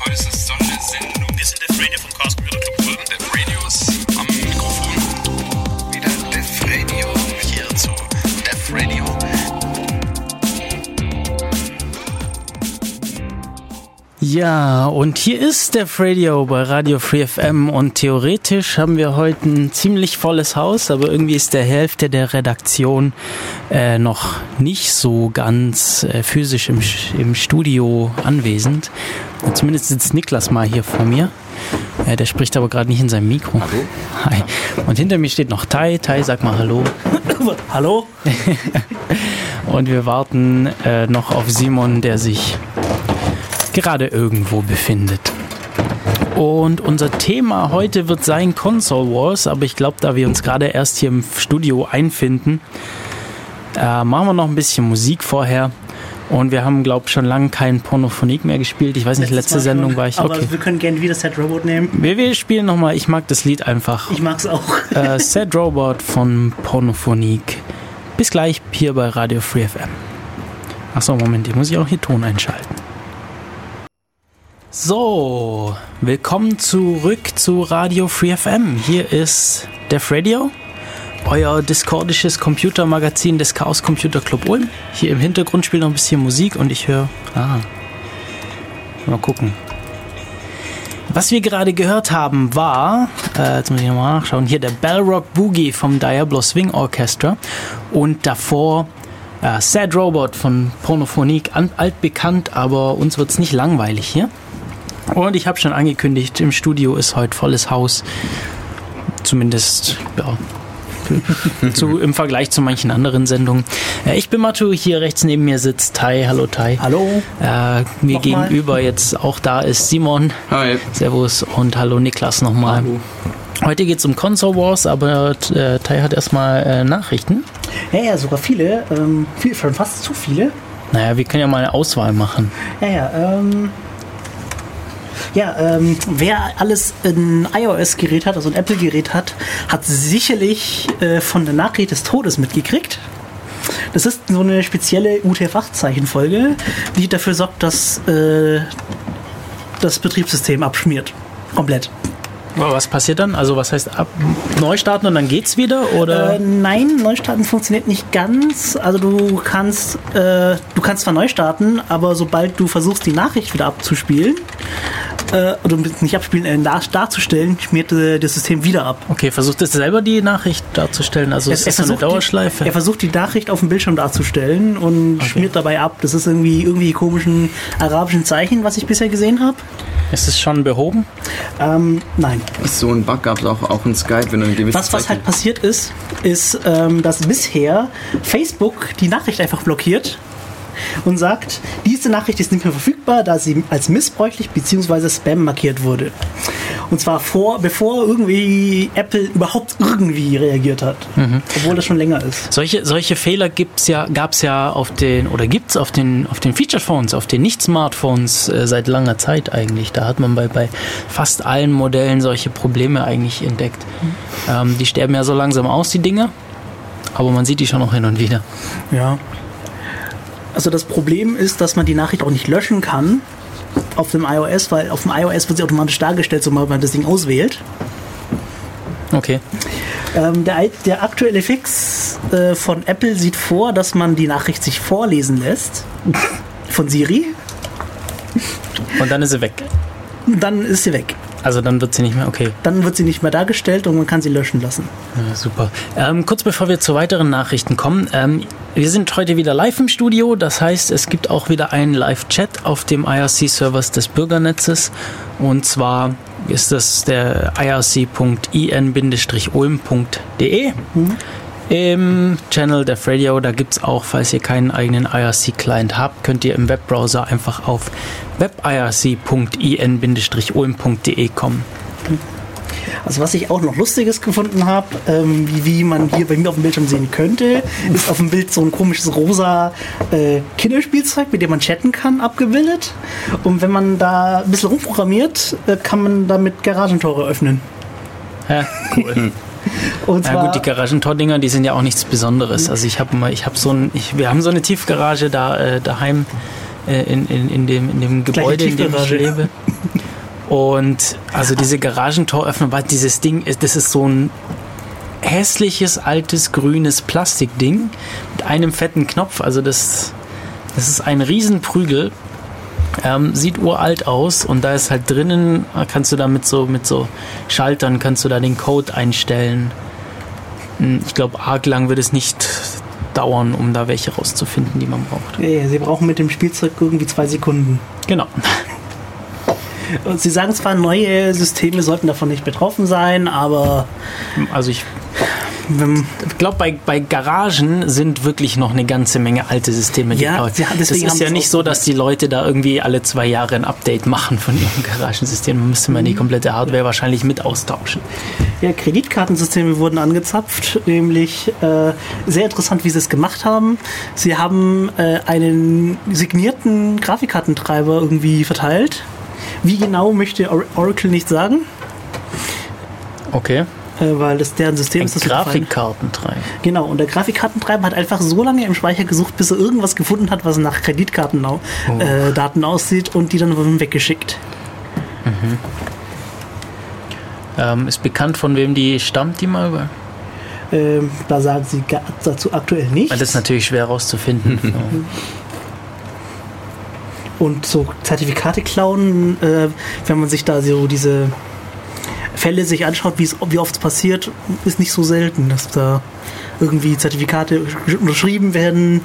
Heute ist Ja, und hier ist der Radio bei Radio Free FM und theoretisch haben wir heute ein ziemlich volles Haus, aber irgendwie ist der Hälfte der Redaktion äh, noch nicht so ganz äh, physisch im, im Studio anwesend. Zumindest sitzt Niklas mal hier vor mir. Äh, der spricht aber gerade nicht in seinem Mikro. Hallo. Hi. Und hinter mir steht noch Tai. Tai, sag mal Hallo. Hallo? Und wir warten äh, noch auf Simon, der sich gerade irgendwo befindet. Und unser Thema heute wird sein Console Wars, aber ich glaube, da wir uns gerade erst hier im Studio einfinden, äh, machen wir noch ein bisschen Musik vorher. Und wir haben, glaube ich, schon lange kein Pornophonik mehr gespielt. Ich weiß nicht, Letztes letzte Mal Sendung schon, war ich Aber okay. wir können gerne wieder Set Robot nehmen. Wir, wir spielen nochmal, ich mag das Lied einfach. Ich mag's auch. äh, Sad Robot von Pornophonik. Bis gleich hier bei Radio Free FM. Achso, Moment, hier muss ich auch hier Ton einschalten. So, willkommen zurück zu Radio Free FM. Hier ist Def Radio, euer discordisches Computermagazin des Chaos Computer Club Ulm. Hier im Hintergrund spielt noch ein bisschen Musik und ich höre. Ah. Mal gucken. Was wir gerade gehört haben, war, äh, jetzt muss ich nochmal nachschauen, hier der Bellrock Boogie vom Diablo Swing Orchestra und davor äh, Sad Robot von Pornophonik, an, altbekannt, aber uns wird es nicht langweilig hier. Und ich habe schon angekündigt, im Studio ist heute volles Haus. Zumindest, ja. zu, Im Vergleich zu manchen anderen Sendungen. Äh, ich bin Matu, hier rechts neben mir sitzt Tai. Hallo Tai. Hallo? Äh, mir Nochmal. gegenüber jetzt auch da ist Simon. Hi. Servus und hallo Niklas nochmal. Hallo. Heute geht es um Console Wars, aber äh, Tai hat erstmal äh, Nachrichten. Ja, ja, sogar viele. Ähm, viel, schon fast zu viele. Naja, wir können ja mal eine Auswahl machen. Ja, ja, ähm. Ja, ähm, wer alles ein iOS-Gerät hat, also ein Apple-Gerät hat, hat sicherlich äh, von der Nachricht des Todes mitgekriegt. Das ist so eine spezielle UTF-8-Zeichenfolge, die dafür sorgt, dass äh, das Betriebssystem abschmiert. Komplett. Aber was passiert dann? Also was heißt ab neu starten und dann geht's wieder oder? Äh, nein, Neustarten funktioniert nicht ganz. Also du kannst, äh, du kannst zwar neu starten, aber sobald du versuchst, die Nachricht wieder abzuspielen, äh, oder nicht abspielen, äh, dar darzustellen, schmiert äh, das System wieder ab. okay, versucht es selber die Nachricht darzustellen. Also ist das so eine Dauerschleife? Die, er versucht die Nachricht auf dem Bildschirm darzustellen und schmiert dabei ab. Das ist irgendwie irgendwie komischen arabischen Zeichen, was ich bisher gesehen habe. Ist es schon behoben? Ähm, nein. So ein Bug gab es auch, auch in Skype, wenn du ein gewisses Das, was Zeichen- halt passiert ist, ist, ähm, dass bisher Facebook die Nachricht einfach blockiert und sagt, diese Nachricht ist nicht mehr verfügbar, da sie als missbräuchlich bzw. Spam markiert wurde. Und zwar vor, bevor irgendwie Apple überhaupt irgendwie reagiert hat. Obwohl das schon länger ist. Solche, solche Fehler gibt's ja, gab's ja auf den, oder gibt's auf den, auf den Feature Phones, auf den Nicht-Smartphones äh, seit langer Zeit eigentlich. Da hat man bei, bei fast allen Modellen solche Probleme eigentlich entdeckt. Ähm, die sterben ja so langsam aus, die Dinge. Aber man sieht die schon noch hin und wieder. Ja. Also das Problem ist, dass man die Nachricht auch nicht löschen kann auf dem iOS, weil auf dem iOS wird sie automatisch dargestellt, sobald man das Ding auswählt. Okay. Ähm, der, der aktuelle Fix äh, von Apple sieht vor, dass man die Nachricht sich vorlesen lässt von Siri. Und dann ist sie weg. Dann ist sie weg. Also dann wird sie nicht mehr, okay. Dann wird sie nicht mehr dargestellt und man kann sie löschen lassen. Ja, super. Ähm, kurz bevor wir zu weiteren Nachrichten kommen, ähm, wir sind heute wieder live im Studio. Das heißt, es gibt auch wieder einen Live-Chat auf dem IRC-Servers des Bürgernetzes. Und zwar ist das der irc.in-ulm.de. Im Channel der Radio, da gibt es auch, falls ihr keinen eigenen IRC-Client habt, könnt ihr im Webbrowser einfach auf webirc.in-ulm.de kommen. Also was ich auch noch Lustiges gefunden habe, ähm, wie, wie man hier bei mir auf dem Bildschirm sehen könnte, ist auf dem Bild so ein komisches rosa äh, Kinderspielzeug, mit dem man chatten kann, abgebildet. Und wenn man da ein bisschen rumprogrammiert, äh, kann man damit Garagentore öffnen. Ja, cool. Und Ja zwar, gut, die Garagentordinger, die sind ja auch nichts Besonderes. Also ich habe mal, ich habe so ein, ich, wir haben so eine Tiefgarage da äh, daheim äh, in, in, in, dem, in dem Gebäude, in dem ich lebe. Und also diese Garagentoröffnung, weil dieses Ding ist, das ist so ein hässliches, altes, grünes Plastikding mit einem fetten Knopf. Also das, das ist ein Riesenprügel. Ähm, sieht uralt aus und da ist halt drinnen, kannst du da mit so, mit so Schaltern, kannst du da den Code einstellen. Hm, Ich glaube, arg lang wird es nicht dauern, um da welche rauszufinden, die man braucht. Ja, ja, sie brauchen mit dem Spielzeug irgendwie zwei Sekunden. Genau. Und sie sagen zwar, neue Systeme sollten davon nicht betroffen sein, aber Also ich wenn, glaube, bei, bei Garagen sind wirklich noch eine ganze Menge alte Systeme Ja, gebaut. sie- Das ist ja nicht so, dass die Leute da irgendwie alle zwei Jahre ein Update machen von ihrem Garagensystem. Man müsste man die komplette Hardware wahrscheinlich mit austauschen. ja, Kreditkartensysteme wurden angezapft, nämlich äh, sehr interessant, wie sie es gemacht haben. Sie haben äh, einen signierten Grafikkartentreiber irgendwie verteilt. Wie genau möchte Or Oracle nicht sagen, Okay. Äh, weil das deren System Ein ist. das. Grafikkartentreiber. Genau, und der Grafikkartentreiber hat einfach so lange im Speicher gesucht, bis er irgendwas gefunden hat, was nach Kreditkartendaten äh, Daten aussieht und die dann weggeschickt. Ähm, ist bekannt, von wem die stammt, die mal über. Ähm, da sagen sie dazu aktuell nichts. Das ist natürlich schwer rauszufinden. So. Und so Zertifikate klauen, äh, wenn man sich da so diese Fälle sich anschaut, wie oft es passiert, ist nicht so selten, dass da irgendwie Zertifikate unterschrieben werden,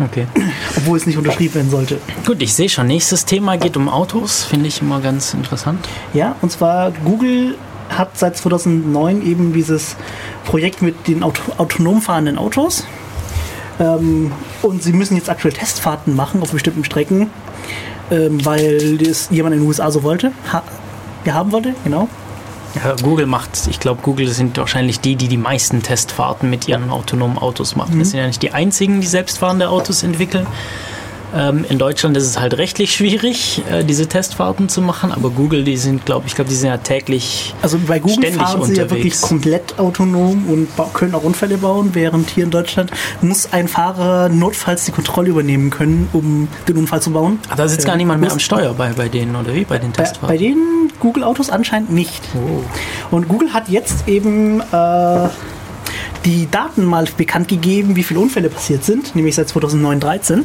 Okay. obwohl es nicht unterschrieben werden sollte. Gut, ich sehe schon. Nächstes Thema geht um Autos. Finde ich immer ganz interessant. Ja, und zwar Google hat seit 2009 eben dieses Projekt mit den Auto autonom fahrenden Autos. Ähm, und sie müssen jetzt aktuell Testfahrten machen auf bestimmten Strecken, ähm, weil das jemand in den USA so wollte. Ha ja, haben wollte, genau. Ja, Google macht, ich glaube, Google sind wahrscheinlich die, die die meisten Testfahrten mit ihren autonomen Autos machen. Das sind ja nicht die einzigen, die selbstfahrende Autos entwickeln. Ähm, in Deutschland ist es halt rechtlich schwierig, äh, diese Testfahrten zu machen, aber Google, die sind, glaube ich, glaube, die sind ja täglich. Also bei Google Ständig fahren sie ja unterwegs. wirklich komplett autonom und können auch Unfälle bauen, während hier in Deutschland muss ein Fahrer notfalls die Kontrolle übernehmen können, um den Unfall zu bauen. Ah, da sitzt gar Äh, niemand mehr muss- am Steuer bei, bei denen, oder wie? Bei den Bei, Testfahrten? bei den Google-Autos anscheinend nicht. Oh. Und Google hat jetzt eben äh, die Daten mal bekannt gegeben, wie viele Unfälle passiert sind, nämlich seit 2009, 13.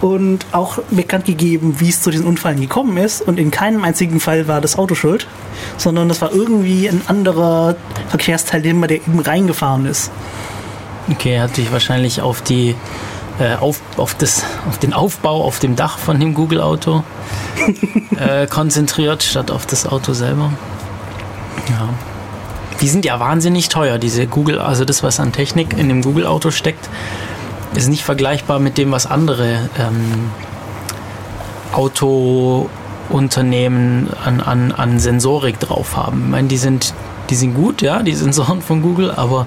Und auch bekannt gegeben, wie es zu diesen Unfällen gekommen ist. Und in keinem einzigen Fall war das Auto schuld, sondern das war irgendwie ein anderer Verkehrsteilnehmer, der eben reingefahren ist. Okay, er hat sich wahrscheinlich auf die äh, auf, auf, das, auf den Aufbau auf dem Dach von dem Google-Auto äh, konzentriert, statt auf das Auto selber. Ja. Die sind ja wahnsinnig teuer, diese Google, also das, was an Technik in dem Google-Auto steckt, ist nicht vergleichbar mit dem, was andere ähm, Autounternehmen an, an, an Sensorik drauf haben. Ich meine, die sind, die sind gut, ja, die Sensoren von Google, aber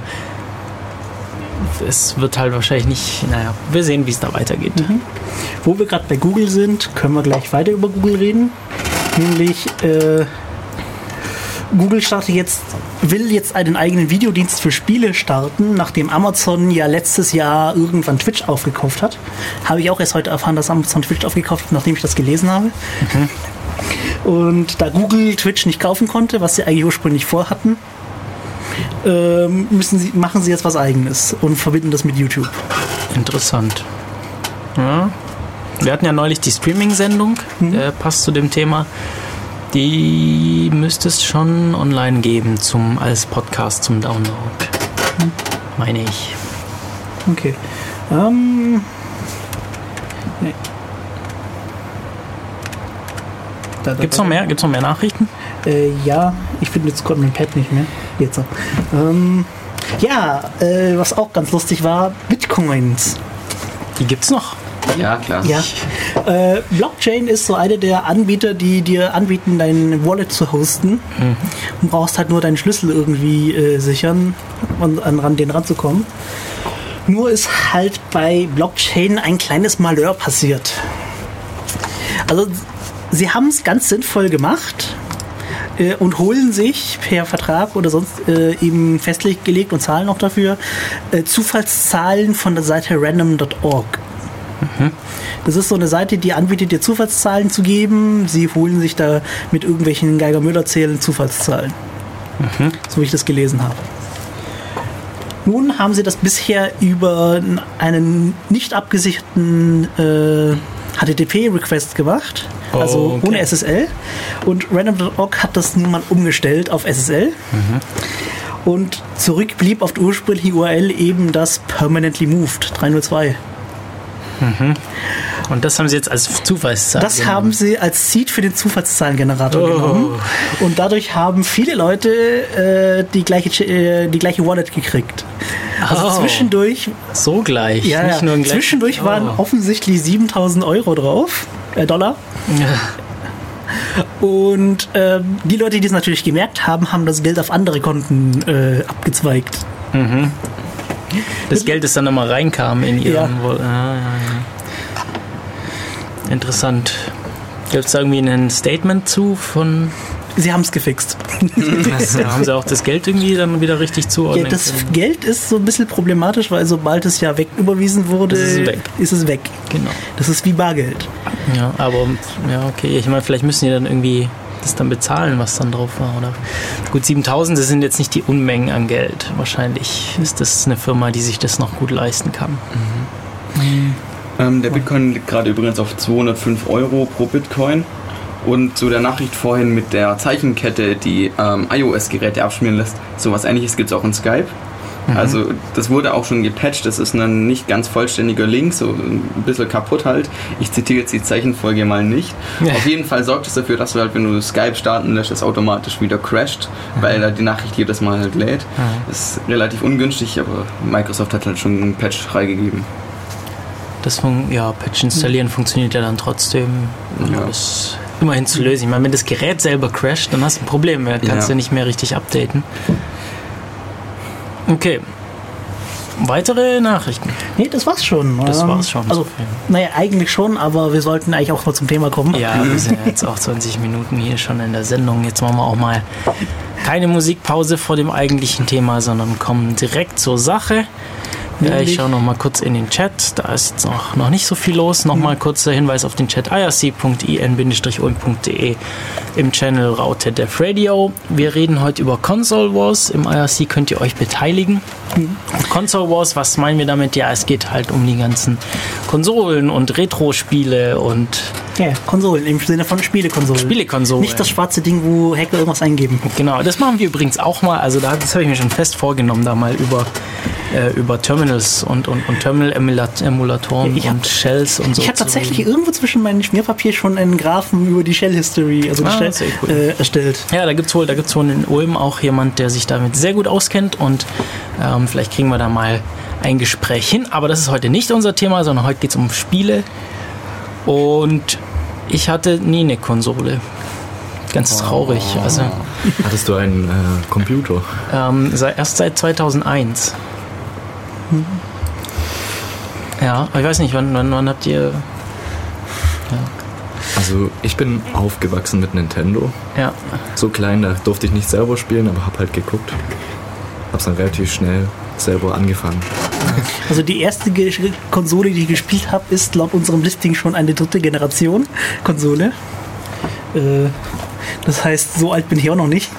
es wird halt wahrscheinlich nicht, naja, wir sehen, wie es da weitergeht. Wo wir gerade bei Google sind, können wir gleich weiter über Google reden. Nämlich äh, Google startet jetzt, will jetzt einen eigenen Videodienst für Spiele starten, nachdem Amazon ja letztes Jahr irgendwann Twitch aufgekauft hat. Habe ich auch erst heute erfahren, dass Amazon Twitch aufgekauft hat, nachdem ich das gelesen habe. Und da Google Twitch nicht kaufen konnte, was sie eigentlich ursprünglich vorhatten, ähm, müssen sie, machen sie jetzt was eigenes und verbinden das mit YouTube. Interessant. Ja. Wir hatten ja neulich die Streaming-Sendung, äh, passt zu dem Thema. Die müsste es schon online geben zum, als Podcast zum Download. Meine ich. Okay. Ähm. Nee. Da, da, Gibt's noch mehr? Gibt's noch mehr Nachrichten? Äh, ja, ich finde jetzt gerade mein Pad nicht mehr. Jetzt. Ähm, ja, äh, was auch ganz lustig war, Bitcoins. Die gibt's noch. Ja, klar. Ja. Äh, Blockchain ist so eine der Anbieter, die dir anbieten, dein Wallet zu hosten. Du brauchst halt nur deinen Schlüssel irgendwie äh, sichern und an ran, den ranzukommen. Nur ist halt bei Blockchain ein kleines Malheur passiert. Also sie haben es ganz sinnvoll gemacht äh, und holen sich per Vertrag oder sonst äh, eben festgelegt und zahlen auch dafür äh, Zufallszahlen von der Seite random.org. Das ist so eine Seite, die anbietet, dir Zufallszahlen zu geben. Sie holen sich da mit irgendwelchen Geiger-Müller-Zählen Zufallszahlen. So wie ich das gelesen habe. Nun haben sie das bisher über einen nicht abgesicherten äh, HTTP-Request gemacht, also Oh, okay. ohne SSL. Und Random.org hat das nun mal umgestellt auf SSL. Und zurück blieb auf der ursprünglichen URL eben das Permanently Moved 302. Und das haben sie jetzt als Zufallszahl. Das genommen. haben sie als Seed für den Zufallszahlengenerator Oh. genommen. Und dadurch haben viele Leute äh, die, gleiche, Ch- äh, die gleiche Wallet gekriegt. Also Oh. zwischendurch, so gleich. ja, nicht nur gleich- zwischendurch waren Oh. offensichtlich 7000 Euro drauf, äh, Dollar. Ja. Und ähm, die Leute, die es natürlich gemerkt haben, haben das Geld auf andere Konten äh, abgezweigt. Das Geld, das dann nochmal reinkam in ihren. Ja. Ah, ja, ja. Interessant. Gibt es da irgendwie ein Statement zu von. Sie haben es gefixt. haben sie auch das Geld irgendwie dann wieder richtig Ja, zuordnen das können? Geld ist so ein bisschen problematisch, weil sobald es ja weg überwiesen wurde, Ist es weg. ist es weg. Genau. Das ist wie Bargeld. Ja, aber ja, okay. Ich meine, vielleicht müssen die dann irgendwie das dann bezahlen, was dann drauf war, oder? Gut, 7000, das sind jetzt nicht die Unmengen an Geld. Wahrscheinlich ist das eine Firma, die sich das noch gut leisten kann. Ähm, der Bitcoin liegt gerade übrigens auf 205 Euro pro Bitcoin. Und zu der Nachricht vorhin mit der Zeichenkette, die ähm, iOS-Geräte abschmieren lässt, sowas ähnliches gibt es auch in Skype. Also das wurde auch schon gepatcht, das ist ein nicht ganz vollständiger Link, so ein bisschen kaputt halt. Ich zitiere jetzt die Zeichenfolge mal nicht. Ja. Auf jeden Fall sorgt es dafür, dass du halt, wenn du Skype starten lässt, es automatisch wieder crasht, weil er die Nachricht jedes Mal halt lädt. Das ist relativ ungünstig, aber Microsoft hat halt schon einen Patch freigegeben. Das fun ja, Patch installieren funktioniert ja dann trotzdem. Ja. Das immerhin zu lösen. Ich meine, wenn das Gerät selber crasht, dann hast du ein Problem. Dann kannst Ja. du nicht mehr richtig updaten. Okay. Weitere Nachrichten. Nee, das war's schon. Das Ähm, war's schon. Also, naja, eigentlich schon, aber wir sollten eigentlich auch mal zum Thema kommen. Ja, wir sind jetzt auch 20 Minuten hier schon in der Sendung. Jetzt machen wir auch mal keine Musikpause vor dem eigentlichen Thema, sondern kommen direkt zur Sache. Ja, ich schaue noch mal kurz in den Chat. Da ist jetzt noch, noch nicht so viel los. Noch mal kurzer Hinweis auf den Chat irc.in-ulm.de im Channel Raute Def Radio. Wir reden heute über Console Wars. Im IRC könnt ihr euch beteiligen. Console Wars, was meinen wir damit? Ja, es geht halt um die ganzen Konsolen und Retro-Spiele und Ja, Konsolen, im Sinne von Spielekonsolen. Spielekonsolen. Nicht das schwarze Ding, wo Hacker irgendwas eingeben. Genau, das machen wir übrigens auch mal. Also da, das habe ich mir schon fest vorgenommen, da mal über, äh, über Terminals und, und, und Terminal-Emulatoren hab- und Shells und so. Ich habe tatsächlich reden. irgendwo zwischen meinem Schmierpapier schon einen Graphen über die Shell History, also Ah, Shell, cool. äh, erstellt. Ja, da gibt es wohl, da gibt's wohl in Ulm auch jemand, der sich damit sehr gut auskennt und ähm, vielleicht kriegen wir da mal ein Gespräch hin. Aber das ist heute nicht unser Thema, sondern heute geht es um Spiele. Und ich hatte nie eine Konsole. Ganz traurig. Also Hattest du einen äh, Computer? Ähm, erst seit 2001. Ja, aber ich weiß nicht, wann, wann, wann habt ihr. Also ich bin aufgewachsen mit Nintendo. Ja, So klein, da durfte ich nicht selber spielen, aber hab halt geguckt. Hab's dann relativ schnell selber angefangen. Also die erste Konsole, die ich gespielt habe, ist laut unserem Listing schon eine dritte Generation Konsole. Äh, das heißt, so alt bin ich auch noch nicht.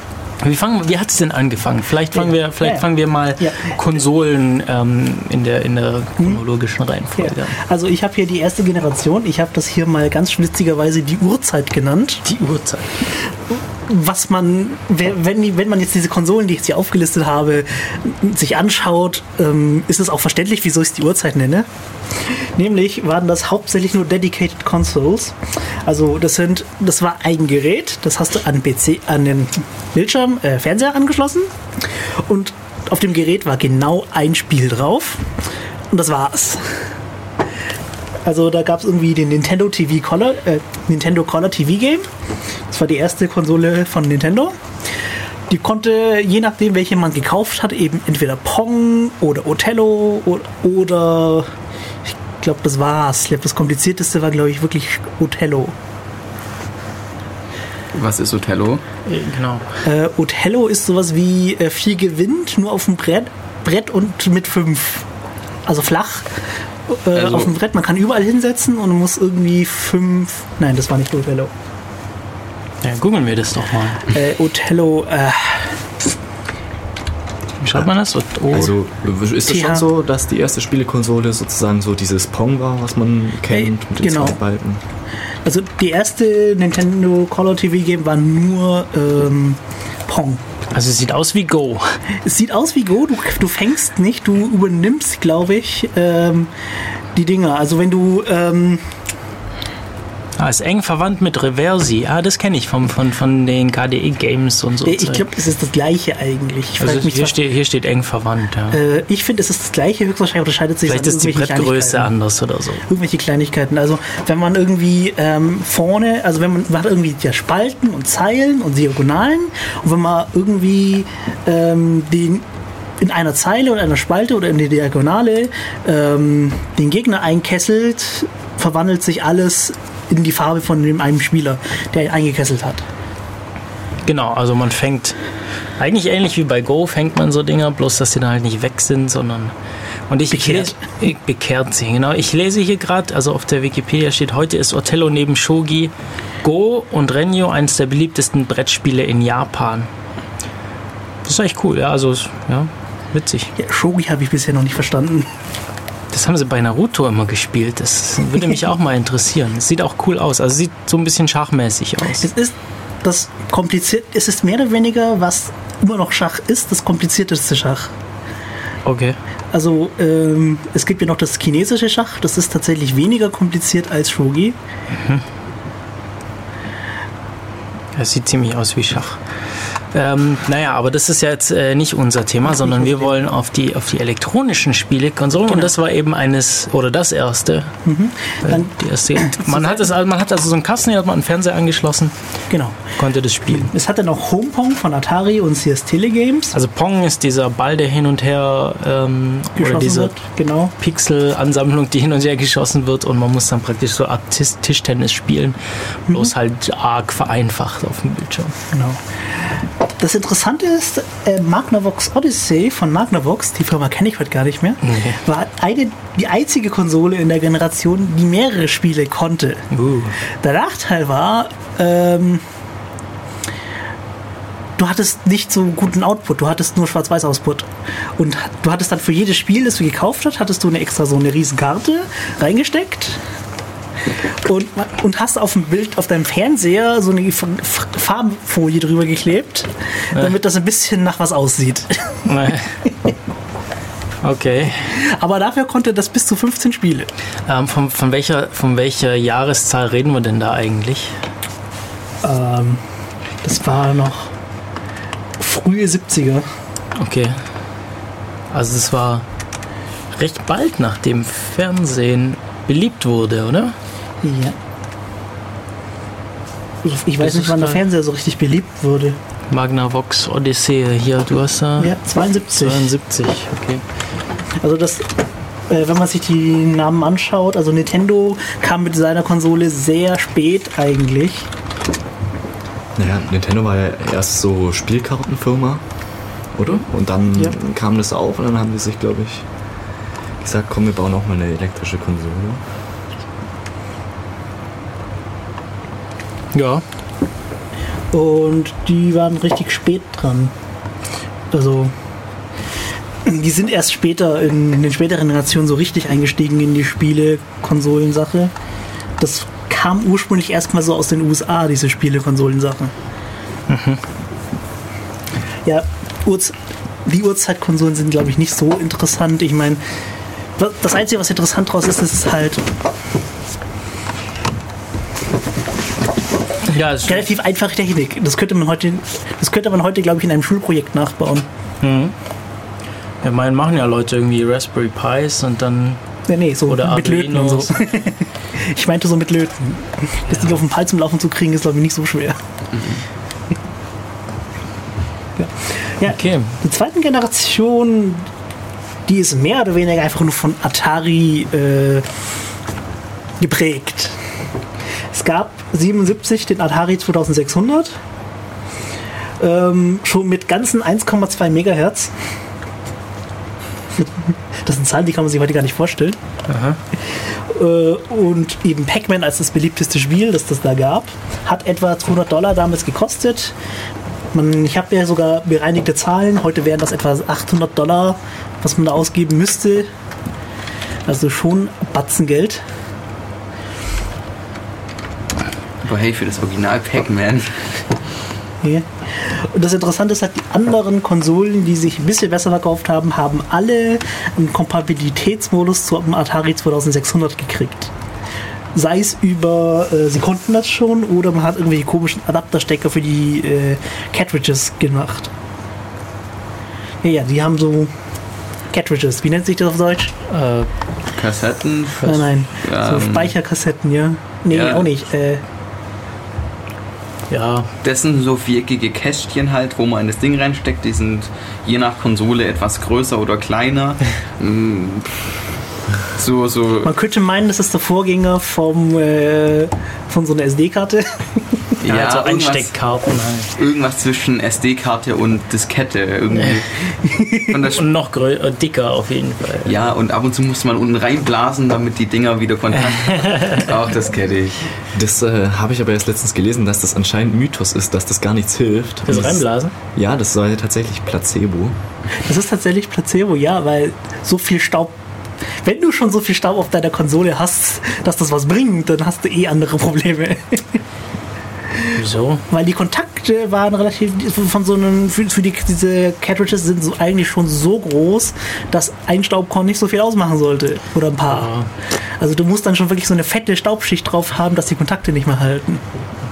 wie, fangen, wie hat es denn angefangen? Vielleicht fangen Ja. wir, vielleicht Ja. fangen wir mal Ja. Konsolen ähm, in, der, in der chronologischen Ja. Reihenfolge. an. Also ich habe hier die erste Generation. Ich habe das hier mal ganz schlitzigerweise die Uhrzeit genannt. Die Uhrzeit. Was man, wenn, wenn man jetzt diese Konsolen, die ich jetzt hier aufgelistet habe, sich anschaut, ähm, ist es auch verständlich, wieso ich es die Uhrzeit nenne. Nämlich waren das hauptsächlich nur Dedicated Consoles. Also das sind, das war ein Gerät, das hast du an PC, an den Bildschirm, äh, Fernseher angeschlossen und auf dem Gerät war genau ein Spiel drauf und das war's. Also da gab es irgendwie den Nintendo TV Color, äh, Nintendo Color TV Game. Das war die erste Konsole von Nintendo. Die konnte, je nachdem, welche man gekauft hat, eben entweder Pong oder Othello oder, oder ich glaube, das war's. Ich glaube, das komplizierteste war, glaube ich, wirklich Othello. Was ist Othello? Äh, Genau. Äh, Othello ist sowas wie äh, viel gewinnt, nur auf dem Brett, Brett und mit fünf. Also flach. Äh, Also- auf dem Brett. Man kann überall hinsetzen und muss irgendwie fünf. Nein, das war nicht Othello. Ja, googeln wir das doch mal. Äh, Othello, äh, Wie schreibt man das? O Also ist es schon so, dass die erste Spielekonsole sozusagen so dieses Pong war, was man kennt, mit den genau. zwei Balken? also die erste Nintendo Color TV Game war nur ähm, Pong. Also es sieht aus wie Go. Es sieht aus wie Go, du, du fängst nicht, du übernimmst, glaube ich, ähm, die Dinger. Also wenn du, ähm, Ah, ist eng verwandt mit Reversi. Ah, das kenne ich vom, von, von den KDE-Games und so. ich glaube, es ist das gleiche eigentlich. Ich, also mich hier, steht, hier steht eng verwandt. Ja. äh, ich finde, es ist das gleiche, höchstwahrscheinlich unterscheidet sich Vielleicht ist die Brettgröße anders oder so. Irgendwelche Kleinigkeiten. Also wenn man irgendwie ähm, vorne, also wenn man, man hat irgendwie ja Spalten und Zeilen und Diagonalen und wenn man irgendwie ähm, den in einer Zeile oder einer Spalte oder in der Diagonale ähm, den Gegner einkesselt, verwandelt sich alles in die Farbe von dem einen Spieler, der ihn eingekesselt hat. Genau, also man fängt eigentlich ähnlich wie bei Go fängt man so Dinger, bloß dass die dann halt nicht weg sind, sondern und ich Bekehrt. Ich, ich, bekehrt sie, genau. Ich lese hier gerade, also auf der Wikipedia steht, heute ist Othello neben Shogi, Go und Renyo eines der beliebtesten Brettspiele in Japan. Das ist echt cool, ja, also ja, witzig. Ja, Shogi habe ich bisher noch nicht verstanden. Das haben sie bei Naruto immer gespielt. Das würde mich auch mal interessieren. Es sieht auch cool aus. Also sieht so ein bisschen schachmäßig aus. Es ist das kompliziert, es ist mehr oder weniger, was immer noch Schach ist, das komplizierteste Schach. Okay. Also ähm, es gibt ja noch das chinesische Schach, das ist tatsächlich weniger kompliziert als Shogi. Das sieht ziemlich aus wie Schach. Ähm, naja, aber das ist ja jetzt äh, nicht unser Thema, sondern wir wollen auf die, auf die elektronischen Spielekonsolen und Genau. das war eben eines, oder das erste. Äh, Dann- die erste man, hat das, man hat also so einen Kasten, hier hat man einen Fernseher angeschlossen, Genau. konnte das spielen. Es hat dann noch Home Pong von Atari und CS Telegames Also Pong ist dieser Ball, der hin und her, ähm, oder diese wird. Genau. Pixel-Ansammlung, die hin und her geschossen wird und man muss dann praktisch so Art Tis- Tischtennis spielen, bloß halt arg vereinfacht auf dem Bildschirm. genau. Das Interessante ist, äh, Magnavox Odyssey von Magnavox, die Firma kenne ich heute gar nicht mehr, war eine, die einzige Konsole in der Generation, die mehrere Spiele konnte. Uh. Der Nachteil war, ähm, du hattest nicht so guten Output, du hattest nur Schwarz-Weiß-Output. Und du hattest dann für jedes Spiel, das du gekauft hast, hattest du eine extra so eine riesen Karte reingesteckt. Und, und hast auf dem Bild, auf deinem Fernseher so eine Farbenfolie drüber geklebt, damit das ein bisschen nach was aussieht. Okay. Aber dafür konnte das bis zu 15 Spiele. Ähm, von, von, welcher, von welcher Jahreszahl reden wir denn da eigentlich? Ähm, das war noch frühe 70er. Okay. Also es war recht bald nachdem Fernsehen beliebt wurde, oder? Ja. Ich, ich weiß nicht, wann der. Fernseher so richtig beliebt wurde. Magnavox Odyssee, hier, du hast da Ja, 72. 72, okay. Also das, äh, wenn man sich die Namen anschaut, also Nintendo kam mit seiner Konsole sehr spät eigentlich. Naja, Nintendo war ja erst so Spielkartenfirma, oder? Und dann Ja. kam das auf und dann haben die sich, glaube ich, gesagt, komm, wir bauen auch mal eine elektrische Konsole. Ja, Und die waren richtig spät dran. Also die sind erst später in den späteren Generationen so richtig eingestiegen in die Spiele-Konsolensache. Das kam ursprünglich erstmal so aus den USA, diese Spiele-Konsolensache. Ja, Urz die Uhrzeitkonsolen sind, glaube ich, nicht so interessant. Ich meine, das Einzige, was interessant draus ist, ist halt ja es relativ einfache Technik. Das könnte man heute, das könnte man heute, glaube ich, in einem Schulprojekt nachbauen. ja, meinen machen ja Leute irgendwie Raspberry Pis und dann Nee, nee, so Oder mit Löten und so. Ich meinte so mit Löten. Das Ding auf den Pal zum Laufen zu kriegen, ist, glaube ich, nicht so schwer. ja. ja, Okay. die zweiten Generation, die ist mehr oder weniger einfach nur von Atari äh, geprägt. Es gab 77 den Atari 2600, ähm, schon mit ganzen 1,2 Megahertz. Das sind Zahlen, die kann man sich heute gar nicht vorstellen. Äh, Und eben Pac-Man als das beliebteste Spiel, das das da gab, hat etwa 200 Dollar damals gekostet. Man, ich habe ja sogar bereinigte Zahlen. Heute wären das etwa 800 Dollar, was man da ausgeben müsste. Also schon Batzengeld. Aber hey, für das Original Pac-Man. Ja. Und das Interessante ist halt, die anderen Konsolen, die sich ein bisschen besser verkauft haben, haben alle einen Kompatibilitätsmodus zum Atari 2600 gekriegt. Sei es über, äh, sie konnten das schon, oder man hat irgendwelche komischen Adapterstecker für die äh, Cartridges gemacht. Ja, ja, die haben so Cartridges. Wie nennt sich das auf Deutsch? Äh, Kassetten. Nein, nein. so Ähm, Speicherkassetten, ja. Nee, ja. auch nicht. Äh, ja, Das sind so viereckige Kästchen halt, wo man in das Ding reinsteckt. Die sind je nach Konsole etwas größer oder kleiner. So, so. man könnte meinen, das ist der Vorgänger vom, äh, von so einer SD-Karte. Ja, also irgendwas, Einsteckkarten halt. irgendwas zwischen SD-Karte und Diskette irgendwie. Und das Und noch äh, dicker auf jeden Fall. ja, und ab und zu muss man unten reinblasen, damit die Dinger wieder Kontakt Auch das kenne ich. Das äh, habe ich aber erst letztens gelesen, dass das anscheinend Mythos ist, dass das gar nichts hilft. Das Und reinblasen? Ja, das sei tatsächlich Placebo. Das ist tatsächlich Placebo, ja, weil so viel Staub. Wenn du schon so viel Staub auf deiner Konsole hast, dass das was bringt, dann hast du eh andere Probleme. Wieso? weil die Kontakte waren relativ von so einem für, für die, diese Cartridges sind so eigentlich schon so groß, dass ein Staubkorn nicht so viel ausmachen sollte oder ein paar. Ja. Also du musst dann schon wirklich so eine fette Staubschicht drauf haben, dass die Kontakte nicht mehr halten.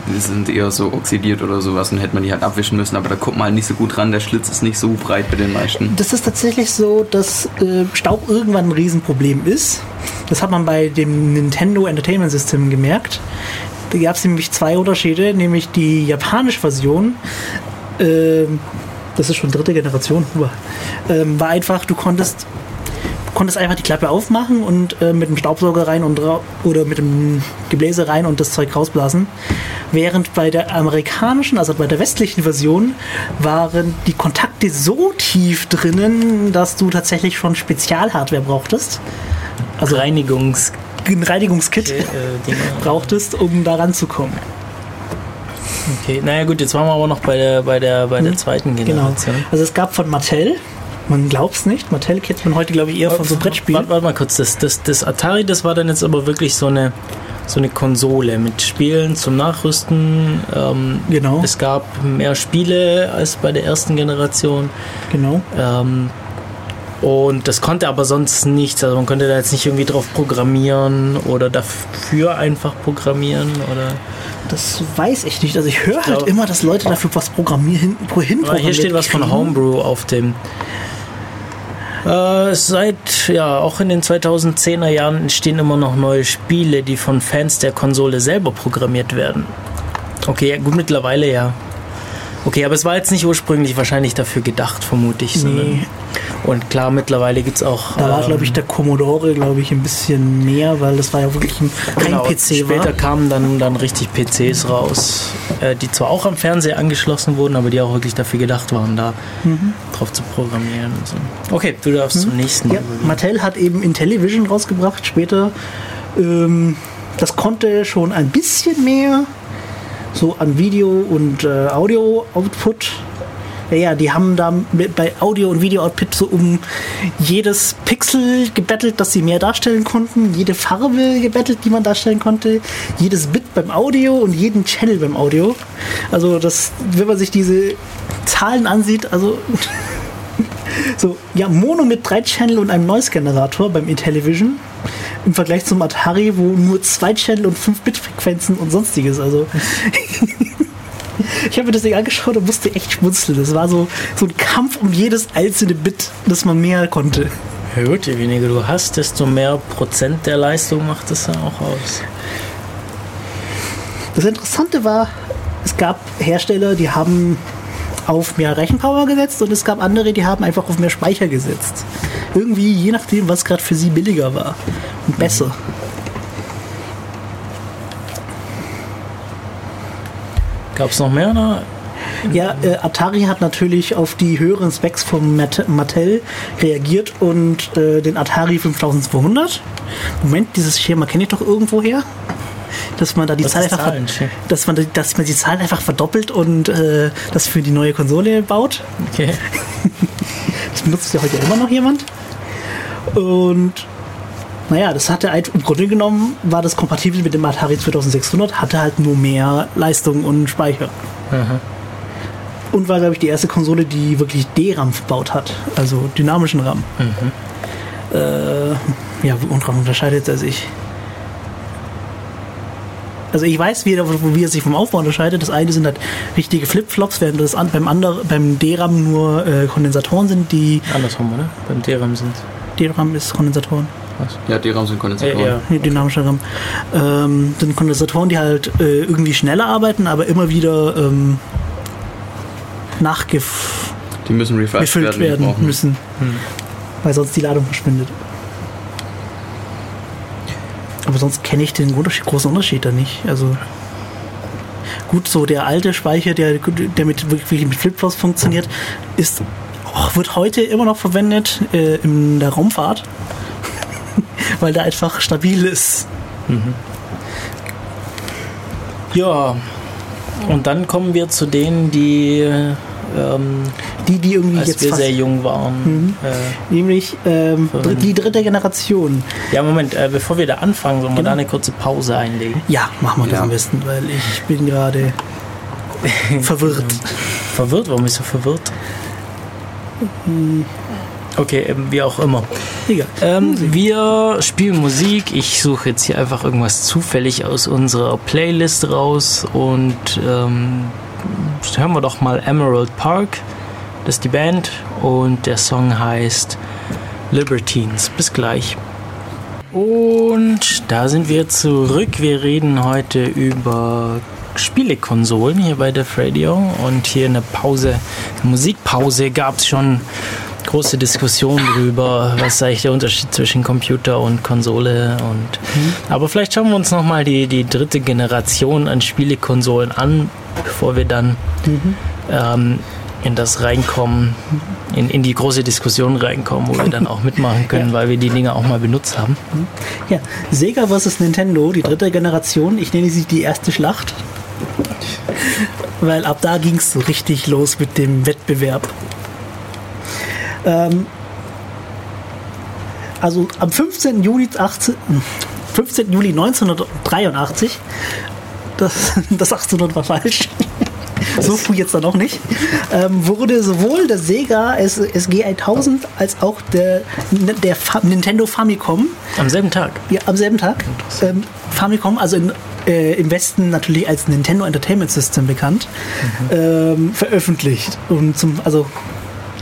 Die sind eher so oxidiert oder sowas und hätte man die halt abwischen müssen, aber da kommt man halt nicht so gut ran. Der Schlitz ist nicht so breit bei den meisten. Das ist tatsächlich so, dass äh, Staub irgendwann ein Riesenproblem ist. Das hat man bei dem Nintendo Entertainment System gemerkt. Da gab es nämlich zwei Unterschiede, nämlich die japanische Version. ähm, das ist schon dritte Generation. Ähm, war einfach, du konntest konntest einfach die Klappe aufmachen und äh, mit dem Staubsauger rein und oder mit dem Gebläse rein und das Zeug rausblasen. Während bei der amerikanischen, also bei der westlichen Version, waren die Kontakte so tief drinnen, dass du tatsächlich schon Spezialhardware brauchtest. Also Reinigungs ein Reinigungskit äh, Dinger. brauchtest, um da ranzukommen. Okay, naja gut, jetzt waren wir aber noch bei der, bei der, bei der zweiten Genau. Generation. Also es gab von Mattel, man glaubt's nicht, Mattel kennt man heute glaube ich eher von so Brettspielen. Warte, warte mal kurz, das, das, das Atari, das war dann jetzt aber wirklich so eine, so eine Konsole mit Spielen zum Nachrüsten. Ähm, Genau. Es gab mehr Spiele als bei der ersten Generation. Genau. Ähm, und das konnte aber sonst nichts. Also man konnte da jetzt nicht irgendwie drauf programmieren oder dafür einfach programmieren oder. Das weiß ich nicht. Also ich höre halt immer, dass Leute dafür was programmieren, hin Aber hier steht was von. Homebrew auf dem. Äh, seit, ja, auch in den 2010er Jahren entstehen immer noch neue Spiele, die von Fans der Konsole selber programmiert werden. Okay, ja, gut, mittlerweile ja. Okay, aber es war jetzt nicht ursprünglich wahrscheinlich dafür gedacht, vermute ich. Nee, Und klar, mittlerweile gibt es auch. da war ähm, glaube ich der Commodore, glaube ich, ein bisschen mehr, weil das war ja wirklich ein, kein Genau, PC Später war. kamen dann, dann richtig PCs raus, äh, die zwar auch am Fernseher angeschlossen wurden, aber die auch wirklich dafür gedacht waren, da drauf zu programmieren. Und so. Okay, du darfst zum nächsten. Ja, übergehen. Mattel hat eben Intellivision rausgebracht später. Ähm, das konnte schon ein bisschen mehr so an Video und äh, Audio-Output. Ja, ja, die haben da mit, bei Audio- und Video-Output so um jedes Pixel gebettelt, dass sie mehr darstellen konnten, jede Farbe gebettelt, die man darstellen konnte, jedes Bit beim Audio und jeden Channel beim Audio. Also das, wenn man sich diese Zahlen ansieht, also so, ja, Mono mit drei Channel und einem Noise-Generator beim Intellivision. Im Vergleich zum Atari, wo nur zwei Channel und 5 Bit-Frequenzen und sonstiges. Also. ich habe mir das Ding angeschaut und musste echt schmunzeln. Das war so, so ein Kampf um jedes einzelne Bit, das man mehr konnte. Ja gut, je weniger du hast, desto mehr Prozent der Leistung macht es dann auch aus. Das Interessante war, es gab Hersteller, die haben auf mehr Rechenpower gesetzt und es gab andere, die haben einfach auf mehr Speicher gesetzt. Irgendwie, je nachdem, was gerade für sie billiger war und besser. Gab es noch mehr? Oder? Ja, äh, Atari hat natürlich auf die höheren Specs von Mat Mattel reagiert und äh, den Atari 5200. Moment, dieses Schema kenne ich doch irgendwo her. Dass man da die Zahl einfach, dass man, dass man die Zahl einfach verdoppelt und äh, das für die neue Konsole baut. Okay. Das benutzt ja heute immer noch jemand. Und naja, das hatte halt im Grunde genommen, war das kompatibel mit dem Atari 2600, hatte halt nur mehr Leistung und Speicher. Und war, glaube ich, die erste Konsole, die wirklich D-RAM verbaut hat, also dynamischen RAM. Äh, ja, und RAM unterscheidet er sich. Also ich weiß, wie er, wie er sich vom Aufbau unterscheidet. Das eine sind halt richtige Flipflops, während das an, beim, anderen, beim D-RAM nur äh, Kondensatoren sind, die Andersrum, oder? Beim DRAM sind D-RAM ist Kondensatoren, Ja, die RAM sind Kondensatoren. ja. nee, dynamischer RAM. Ähm, sind Kondensatoren, die halt äh, irgendwie schneller arbeiten, aber immer wieder ähm, nachgefüllt Die müssen refreshed werden. werden müssen, weil sonst die Ladung verschwindet. Aber sonst kenne ich den Unterschied, großen Unterschied da nicht. Also gut, so der alte Speicher, der, der mit wirklich mit Flipflops funktioniert, ist wird heute immer noch verwendet äh, in der Raumfahrt, weil der einfach stabil ist. Ja. Und dann kommen wir zu denen, die, ähm, Die, die irgendwie als jetzt wir sehr jung waren. Äh, nämlich ähm, dr- die dritte Generation. ja, Moment, äh, bevor wir da anfangen, sollen wir Genau. da eine kurze Pause einlegen? Ja, machen wir das Ja. am besten, weil ich bin gerade verwirrt. Verwirrt? Warum bist du verwirrt? Okay, ähm, wie auch immer. Egal. Ähm, wir spielen Musik. Ich suche jetzt hier einfach irgendwas zufällig aus unserer Playlist raus und ähm, hören wir doch mal Emerald Park. Das ist die Band und der Song heißt Libertines. Bis gleich. Und da sind wir zurück. Wir reden heute über Spielekonsolen hier bei Def Radio und hier in der Pause, Musikpause gab es schon große Diskussionen darüber, was ist eigentlich der Unterschied zwischen Computer und Konsole und aber vielleicht schauen wir uns noch mal die, die dritte Generation an Spielekonsolen an, bevor wir dann ähm, in das reinkommen, in, in die große Diskussion reinkommen, wo wir dann auch mitmachen können, Ja. weil wir die Dinge auch mal benutzt haben. Ja, Sega vs. Nintendo, die dritte Generation. Ich nenne sie die erste Schlacht. Weil ab da ging es so richtig los mit dem Wettbewerb. Ähm, also am 15. Juli, 18, 15. Juli 1983, das, das 1800 war falsch, so früh jetzt dann noch nicht, ähm, wurde sowohl der Sega SG 1000 als auch der, der Fa Nintendo Famicom Am selben Tag. ja, am selben Tag. Ähm, Famicom, also in, äh, im Westen natürlich als Nintendo Entertainment System bekannt, ähm, veröffentlicht und zum also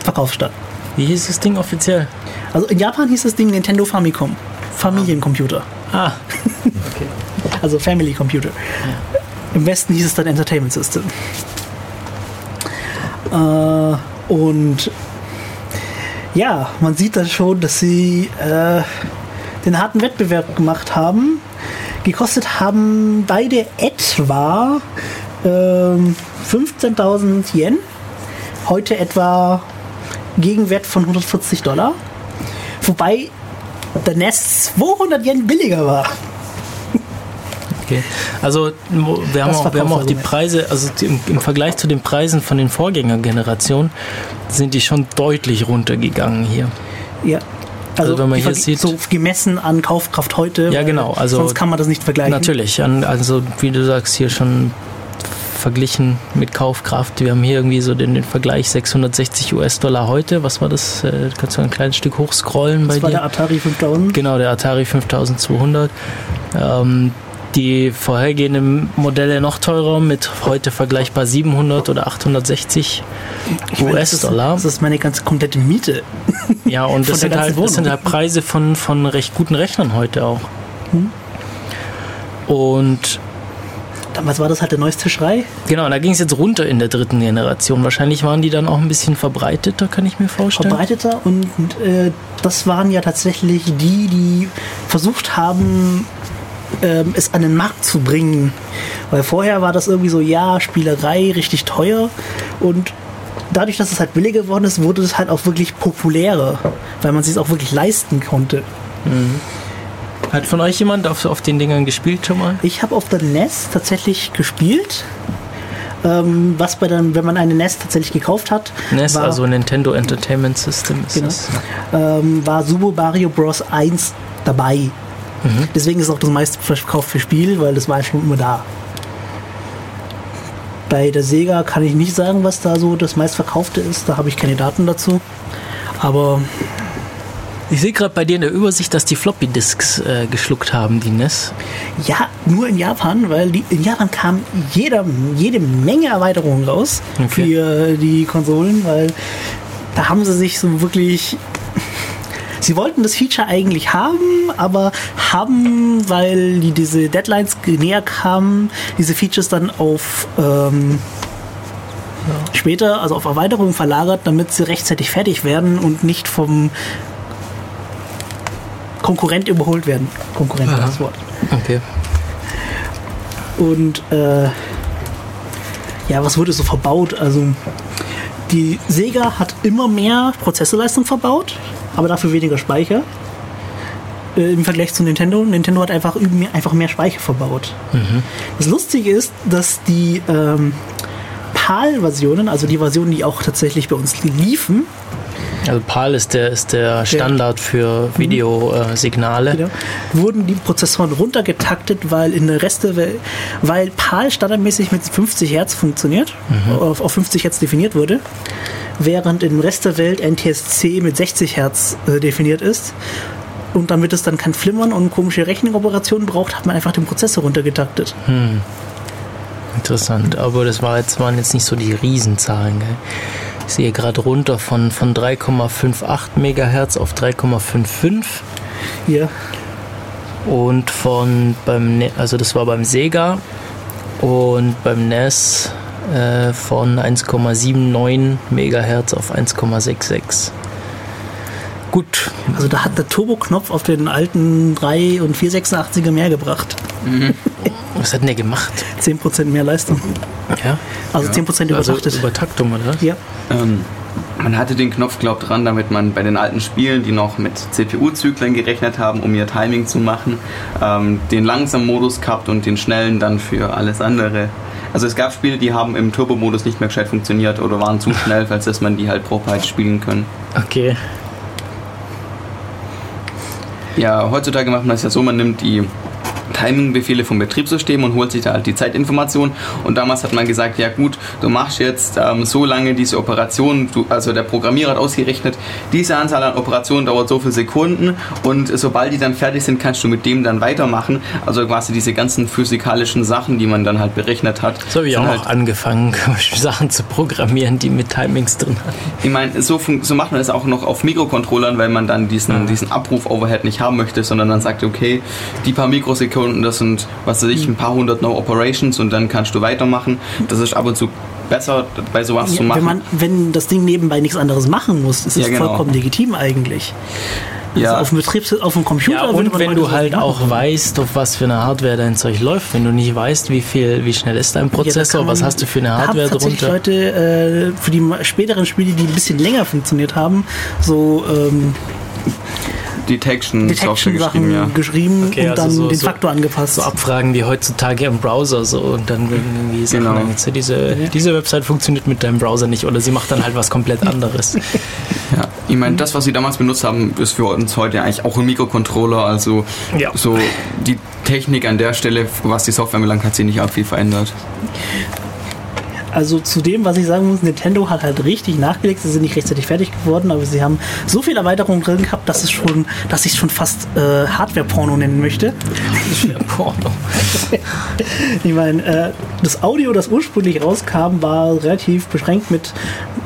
Verkaufsstart. Wie hieß das Ding offiziell? Also in Japan hieß das Ding Nintendo Famicom, Familiencomputer, Ah, also Family Computer. Im Westen hieß es dann Entertainment System. Äh, und ja, man sieht dann schon, dass sie äh, den harten Wettbewerb gemacht haben. Gekostet haben beide etwa ähm, 15.000 Yen. Heute etwa Gegenwert von 140 Dollar. Wobei der NES 200 Yen billiger war. okay. Also wir haben, auch, wir haben auch die. Preise, also die- im, im Vergleich zu den Preisen von den Vorgängergenerationen sind die schon deutlich runtergegangen hier. Ja. Also wenn man hier sieht- so gemessen an Kaufkraft heute. Ja, genau, also- sonst kann man das nicht vergleichen. Natürlich, also wie du sagst, hier schon verglichen mit Kaufkraft. Wir haben hier irgendwie so den, den Vergleich 660 US-Dollar heute. Was war das? Äh, kannst du ein kleines Stück hochscrollen bei Das war dir? der Atari 5000. Genau, der Atari 5200. Ähm, die vorhergehenden Modelle noch teurer mit heute vergleichbar 700 oder 860 Ich meine, das ist- US-Dollar. Das ist meine ganze komplette Miete. Ja, und das sind, halt, das sind halt Preise von, von recht guten Rechnern heute auch. Und Damals war das halt der neueste Schrei. genau, da ging es jetzt runter in der dritten Generation. Wahrscheinlich waren die dann auch ein bisschen verbreiteter, kann ich mir vorstellen. verbreiteter und äh, das waren ja tatsächlich die, die versucht haben, ähm, es an den Markt zu bringen. Weil vorher war das irgendwie so, ja, Spielerei, richtig teuer. Und dadurch, dass es halt billiger geworden ist, wurde es halt auch wirklich populärer. Weil man es sich auch wirklich leisten konnte. Hat von euch jemand auf, auf den Dingern gespielt schon mal? Ich habe auf der NES tatsächlich gespielt. Ähm, was bei dann, wenn man eine NES tatsächlich gekauft hat, NES, war, also Nintendo Entertainment System ist Genau. das. ähm, war Super Mario Bros. 1 dabei. Mhm. Deswegen ist auch das meistverkaufte Spiel, weil das war schon immer da. Bei der Sega kann ich nicht sagen, was da so das meistverkaufte ist. Da habe ich keine Daten dazu. Aber Ich sehe gerade bei dir in der Übersicht, dass die Floppy Disks äh, geschluckt haben, die NES. ja, nur in Japan, weil die, in Japan kam jeder, jede Menge Erweiterungen raus Okay. für die Konsolen, weil da haben sie sich so wirklich. Sie wollten das Feature eigentlich haben, aber haben, weil die diese Deadlines näher kamen, diese Features dann auf ähm, später, also auf Erweiterungen verlagert, damit sie rechtzeitig fertig werden und nicht vom Konkurrent überholt werden. Konkurrent war das Wort. Okay. Und äh, ja, was wurde so verbaut? Also die Sega hat immer mehr Prozessorleistung verbaut, aber dafür weniger Speicher. Äh, Im Vergleich zu Nintendo. Nintendo hat einfach, einfach mehr Speicher verbaut. Das Lustige ist, dass die ähm, PAL-Versionen, also die Versionen, die auch tatsächlich bei uns liefen, Also PAL ist der, ist der Standard für Videosignale. Genau. Wurden die Prozessoren runtergetaktet, weil in der Rest der Welt, weil PAL standardmäßig mit 50 Hertz funktioniert, auf, auf 50 Hertz definiert wurde, während im Rest der Welt NTSC mit 60 Hertz äh, definiert ist. Und damit es dann kein Flimmern und komische Rechenoperationen braucht, hat man einfach den Prozessor runtergetaktet. Interessant, aber das war jetzt, waren jetzt nicht so die Riesenzahlen. Gell? Ich sehe gerade runter von, von 3,58 Megahertz auf 3,55 Hier, und von beim also das war beim Sega. Und beim NES äh, von 1,79 Megahertz auf 1,66. Gut, also da hat der Turbo-Knopf auf den alten 3 und 486er mehr gebracht. was hat denn der gemacht? 10% mehr Leistung. Ja, Also 10% also übertaktet. Übertaktung oder? ja. Ähm, man hatte den Knopf, glaub dran, damit man bei den alten Spielen, die noch mit CPU-Zyklen gerechnet haben, um ihr Timing zu machen, ähm, den langsamen Modus gehabt und den schnellen dann für alles andere. Also es gab Spiele, die haben im Turbo-Modus nicht mehr gescheit funktioniert oder waren zu schnell, falls dass man die halt proper hätte spielen können. Okay. Ja, heutzutage macht man es ja so, man nimmt die Timing-Befehle vom Betriebssystem und holt sich da halt die Zeitinformation. Und damals hat man gesagt, ja gut, du machst jetzt ähm, so lange diese Operation, du, also der Programmierer hat ausgerechnet, diese Anzahl an Operationen dauert so viele Sekunden und sobald die dann fertig sind, kannst du mit dem dann weitermachen. Also quasi diese ganzen physikalischen Sachen, die man dann halt berechnet hat. So habe ich auch halt angefangen, Sachen zu programmieren, die mit Timings drin haben. Ich meine, so, so macht man es auch noch auf Mikrocontrollern, weil man dann diesen, diesen Abruf-Overhead nicht haben möchte, sondern dann sagt, okay, die paar Mikrosekunden, das sind, was weiß ich, ein paar hundert No-Operations und dann kannst du weitermachen. Das ist ab und zu besser, bei sowas zu Ja, machen. wenn, man, wenn das Ding nebenbei nichts anderes machen muss, ist Ja, es genau. vollkommen legitim eigentlich. Also Ja. auf dem Betriebs auf dem Computer Ja, und wenn du halt machen. auch weißt, auf was für eine Hardware dein Zeug läuft, wenn du nicht weißt, wie viel, wie schnell ist dein Ja, Prozessor, kann was hast du für eine haben Hardware tatsächlich drunter. Leute äh, für die späteren Spiele, die ein bisschen länger funktioniert haben, so ähm, Detection-Software Detection-Sachen geschrieben, ja. geschrieben Okay, und also dann so- den so- Faktor angepasst. So Abfragen wie heutzutage im Browser so und dann irgendwie Sachen, Genau. jetzt, diese, diese Website funktioniert mit deinem Browser nicht oder sie macht dann halt was komplett anderes. Ja. Ich meine, das, was sie damals benutzt haben, ist für uns heute eigentlich auch ein Mikrocontroller. Also Ja. so die Technik an der Stelle, was die Software anbelangt, hat sich nicht arg viel verändert. Also zu dem, was ich sagen muss, Nintendo hat halt richtig nachgelegt. Sie sind nicht rechtzeitig fertig geworden, aber sie haben so viel Erweiterungen drin gehabt, dass es schon, dass ich es schon fast äh, Hardware-Porno nennen möchte. Porno. Ich meine, äh, das Audio, das ursprünglich rauskam, war relativ beschränkt mit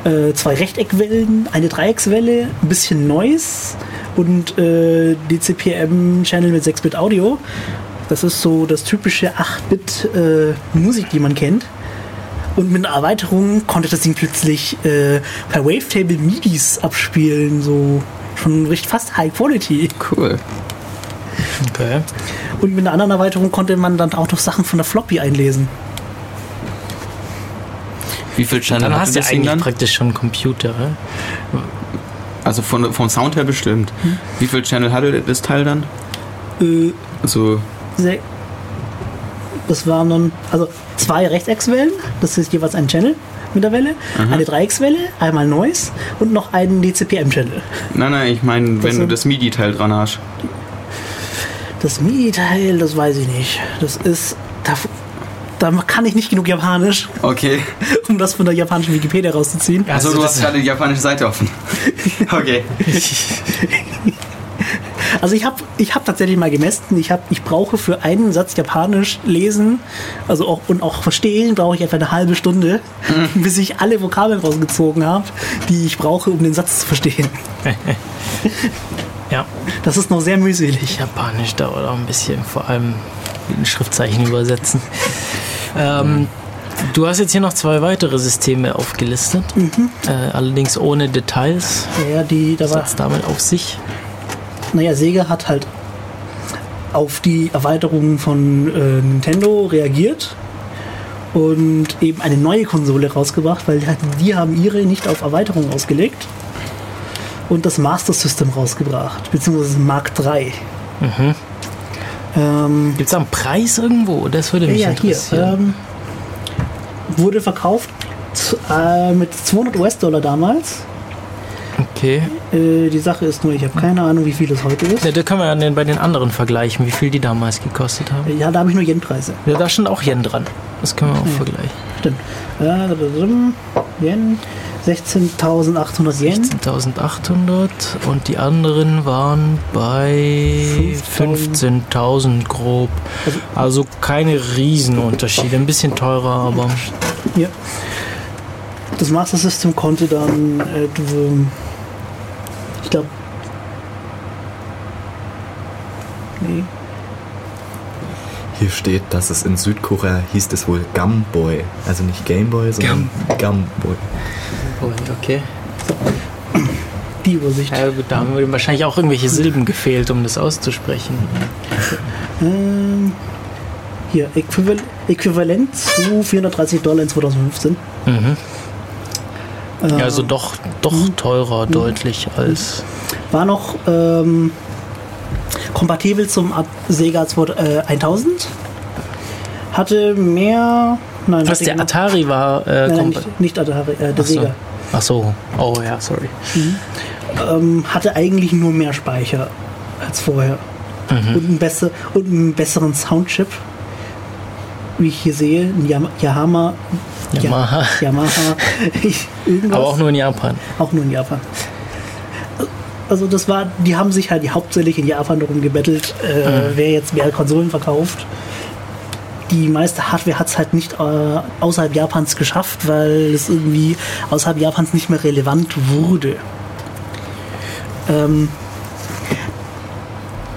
äh, zwei Rechteckwellen, eine Dreieckswelle, ein bisschen Noise und äh, DCPM-Channel mit 6-Bit Audio. Das ist so das typische 8-Bit äh, die man kennt. Und mit einer Erweiterung konnte das Ding plötzlich äh, per Wavetable MIDIs abspielen, so schon richtig fast High Quality. Cool. Okay. Und mit einer anderen Erweiterung konnte man dann auch noch Sachen von der Floppy einlesen. Wie viel Channel Dann hatte hast du eigentlich dann? praktisch schon Computer. Also von, vom Sound her bestimmt. Wie viel Channel hatte das Teil dann? Äh, Also sehr, das waren dann also zwei Rechteckswellen, das ist jeweils ein Channel mit der Welle, eine Dreieckswelle, einmal Noise und noch einen DCPM-Channel. Nein, nein, ich meine, wenn du das MIDI-Teil dran hast. Das MIDI-Teil, das weiß ich nicht. Das ist. Da, da kann ich nicht genug Japanisch, Okay. um das von der japanischen Wikipedia rauszuziehen. Also, Also du das- hast gerade die japanische Seite offen. Okay. Also ich habe ich hab tatsächlich mal gemessen, ich, hab, ich brauche für einen Satz Japanisch lesen also auch, und auch verstehen, brauche ich etwa eine halbe Stunde, bis ich alle Vokabeln rausgezogen habe, die ich brauche, um den Satz zu verstehen. Ja, Das ist noch sehr mühselig. Japanisch dauert auch ein bisschen, vor allem ein Schriftzeichen übersetzen. Ähm, du hast jetzt hier noch zwei weitere Systeme aufgelistet, äh, allerdings ohne Details. Ja, die, da war, hat's damit auf sich? Naja, Sega hat halt auf die Erweiterungen von äh, Nintendo reagiert und eben eine neue Konsole rausgebracht, weil die, haben ihre nicht auf Erweiterungen ausgelegt und das Master System rausgebracht, beziehungsweise Mark III. Ähm, Gibt es da einen Preis irgendwo? Das würde mich ja, hier. interessieren. Ähm, wurde verkauft äh, mit 200 US-Dollar damals. Okay. Äh, die Sache ist nur, ich habe keine Ahnung, wie viel es heute ist. Ja, da können wir ja den- bei den anderen vergleichen, wie viel die damals gekostet haben. Ja, da habe ich nur Yen-Preise. Ja, da stand auch Yen dran. Das können wir auch vergleichen. Stimmt. Äh, Yen, 16.800 Yen. 16.800 und die anderen waren bei 15.000 grob. Also keine Riesenunterschiede. Ein bisschen teurer, aber Ja. Das Master System konnte dann, äh, glaube, nee, Hier steht, dass es in Südkorea hieß es wohl Gamboy. Also nicht Gameboy, sondern Gamboy. okay. die Übersicht. Ja, gut, da haben wir wahrscheinlich auch irgendwelche Silben gefehlt, um das auszusprechen. Ähm, hier, Äquival Äquivalent zu 430 Dollar in 2015. Mhm. Äh, Ja, also doch, doch teurer deutlich als. War noch ähm, kompatibel zum Sega 2, äh, 1000. Hatte mehr. Nein, Was der Atari war, äh, Nein, nein, nicht, nicht Atari, äh, der Ach so. Sega. Ach so. Oh ja, sorry. Ähm, hatte eigentlich nur mehr Speicher als vorher. Mhm. Und, einen besser, und einen besseren Soundchip. Wie ich hier sehe, ein Yama- Yamaha. Yamaha. Ja, Yamaha. irgendwas. Aber auch nur in Japan. Auch nur in Japan. Also das war, die haben sich halt hauptsächlich in Japan darum gebettelt, äh, wer jetzt mehr Konsolen verkauft. Die meiste Hardware hat es halt nicht äh, außerhalb Japans geschafft, weil es irgendwie außerhalb Japans nicht mehr relevant wurde. Ähm,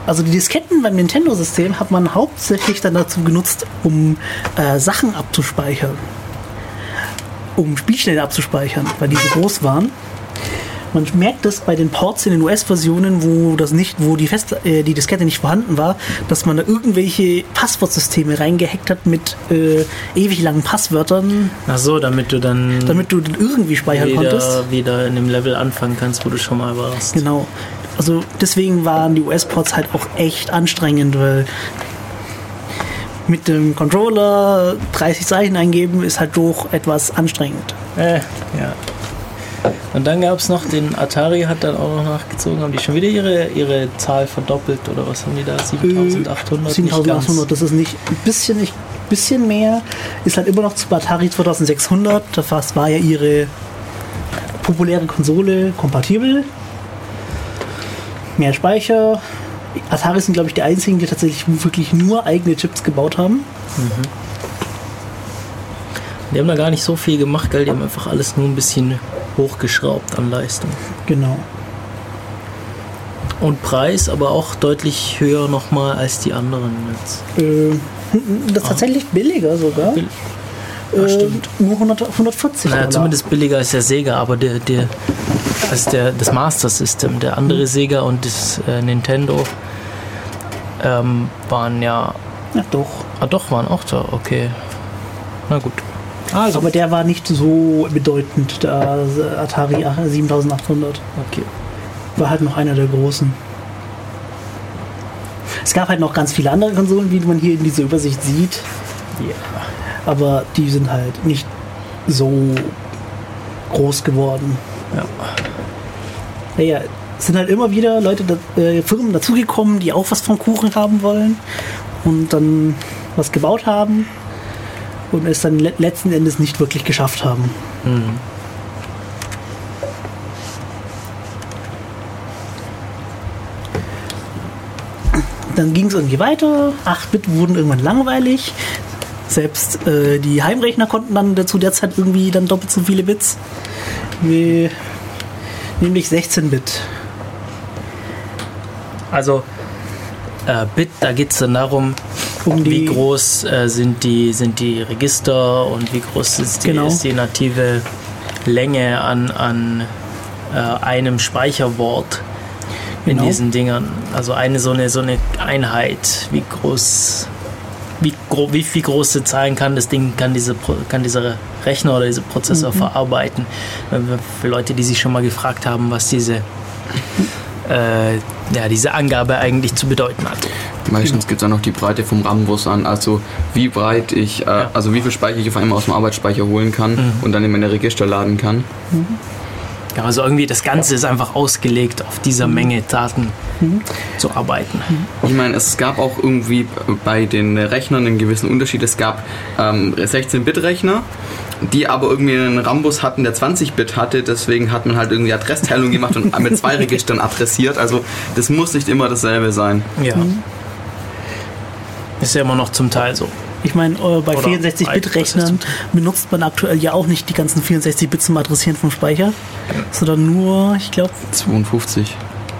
also die Disketten beim Nintendo-System hat man hauptsächlich dann dazu genutzt, um äh, Sachen abzuspeichern. Um Spielstände abzuspeichern, weil die so groß waren. Man merkt das bei den Ports in den US-Versionen, wo das nicht, wo die, Fest, äh, die Diskette nicht vorhanden war, dass man da irgendwelche Passwortsysteme reingehackt hat mit äh, ewig langen Passwörtern, Ach so, damit du dann damit du den irgendwie speichern konntest. wieder, wieder in dem Level anfangen kannst, wo du schon mal warst. Genau. Also deswegen waren die US-Ports halt auch echt anstrengend, weil mit dem Controller 30 Zeichen eingeben ist halt doch etwas anstrengend. Äh, ja. Und dann gab es noch den Atari, hat dann auch noch nachgezogen. Haben die schon wieder ihre, ihre Zahl verdoppelt oder was haben die da? 7800? Nicht 7800, ganz. das ist nicht ein bisschen, nicht, bisschen mehr, ist halt immer noch zu Atari 2600. Das war ja ihre populäre Konsole kompatibel. Mehr Speicher. Atari sind, glaube ich, die einzigen, die tatsächlich wirklich nur eigene Chips gebaut haben. Die haben da gar nicht so viel gemacht, gell? Die haben einfach alles nur ein bisschen hochgeschraubt an Leistung. Genau. Und Preis aber auch deutlich höher nochmal als die anderen jetzt. Äh, das ist tatsächlich billiger sogar. Bill- Äh, stimmt. Nur 100, 140 Naja, Dollar. zumindest billiger als der Sega, aber der, der, als der, das Master System, der andere Sega und das äh, Nintendo, ähm, waren ja. Ja, doch. Ah, doch, waren auch da, okay. Na gut. Also, Aber der war nicht so bedeutend, der Atari 7800. okay. War halt noch einer der großen. Es gab halt noch ganz viele andere Konsolen, wie man hier in dieser Übersicht sieht. Ja. Aber die sind halt nicht so groß geworden. Ja. Naja, sind halt immer wieder Leute, äh, Firmen dazugekommen, die auch was vom Kuchen haben wollen und dann was gebaut haben und es dann le letzten Endes nicht wirklich geschafft haben. Dann ging es irgendwie weiter. 8-Bit wurden irgendwann langweilig. Selbst äh, die Heimrechner konnten dann zu der Zeit irgendwie dann doppelt so viele Bits. Wie, nämlich 16-Bit. Also, äh, Bit, da geht es dann darum, Um wie groß äh, sind, die, sind die Register und wie groß ist die, Genau. ist die native Länge an, an äh, einem Speicherwort in Genau. diesen Dingern. Also eine so eine, so eine Einheit, wie groß. Wie, gro wie viel große Zahlen kann das Ding, kann, diese, kann dieser Rechner oder dieser Prozessor Mhm. verarbeiten? Wir- Für Leute, die sich schon mal gefragt haben, was diese, äh, ja, diese Angabe eigentlich zu bedeuten hat. Meistens gibt es auch noch die Breite vom RAM-Bus an, also wie breit ich, äh, also wie viel Speicher ich auf einmal aus dem Arbeitsspeicher holen kann und dann in meine Register laden kann. Ja, also irgendwie das Ganze ist einfach ausgelegt, auf dieser Menge Daten zu arbeiten. Ich meine, es gab auch irgendwie bei den Rechnern einen gewissen Unterschied. Es gab ähm, 16-Bit-Rechner, die aber irgendwie einen Rambus hatten, der 20-Bit hatte. Deswegen hat man halt irgendwie Adressteilung gemacht und mit zwei Registern adressiert. Also das muss nicht immer dasselbe sein. Ja. Ist ja immer noch zum Teil so. Ich meine, äh, bei Oder 64-Bit-Rechnern benutzt man aktuell ja auch nicht die ganzen 64 Bit zum Adressieren vom Speicher, sondern nur, ich glaube, 52.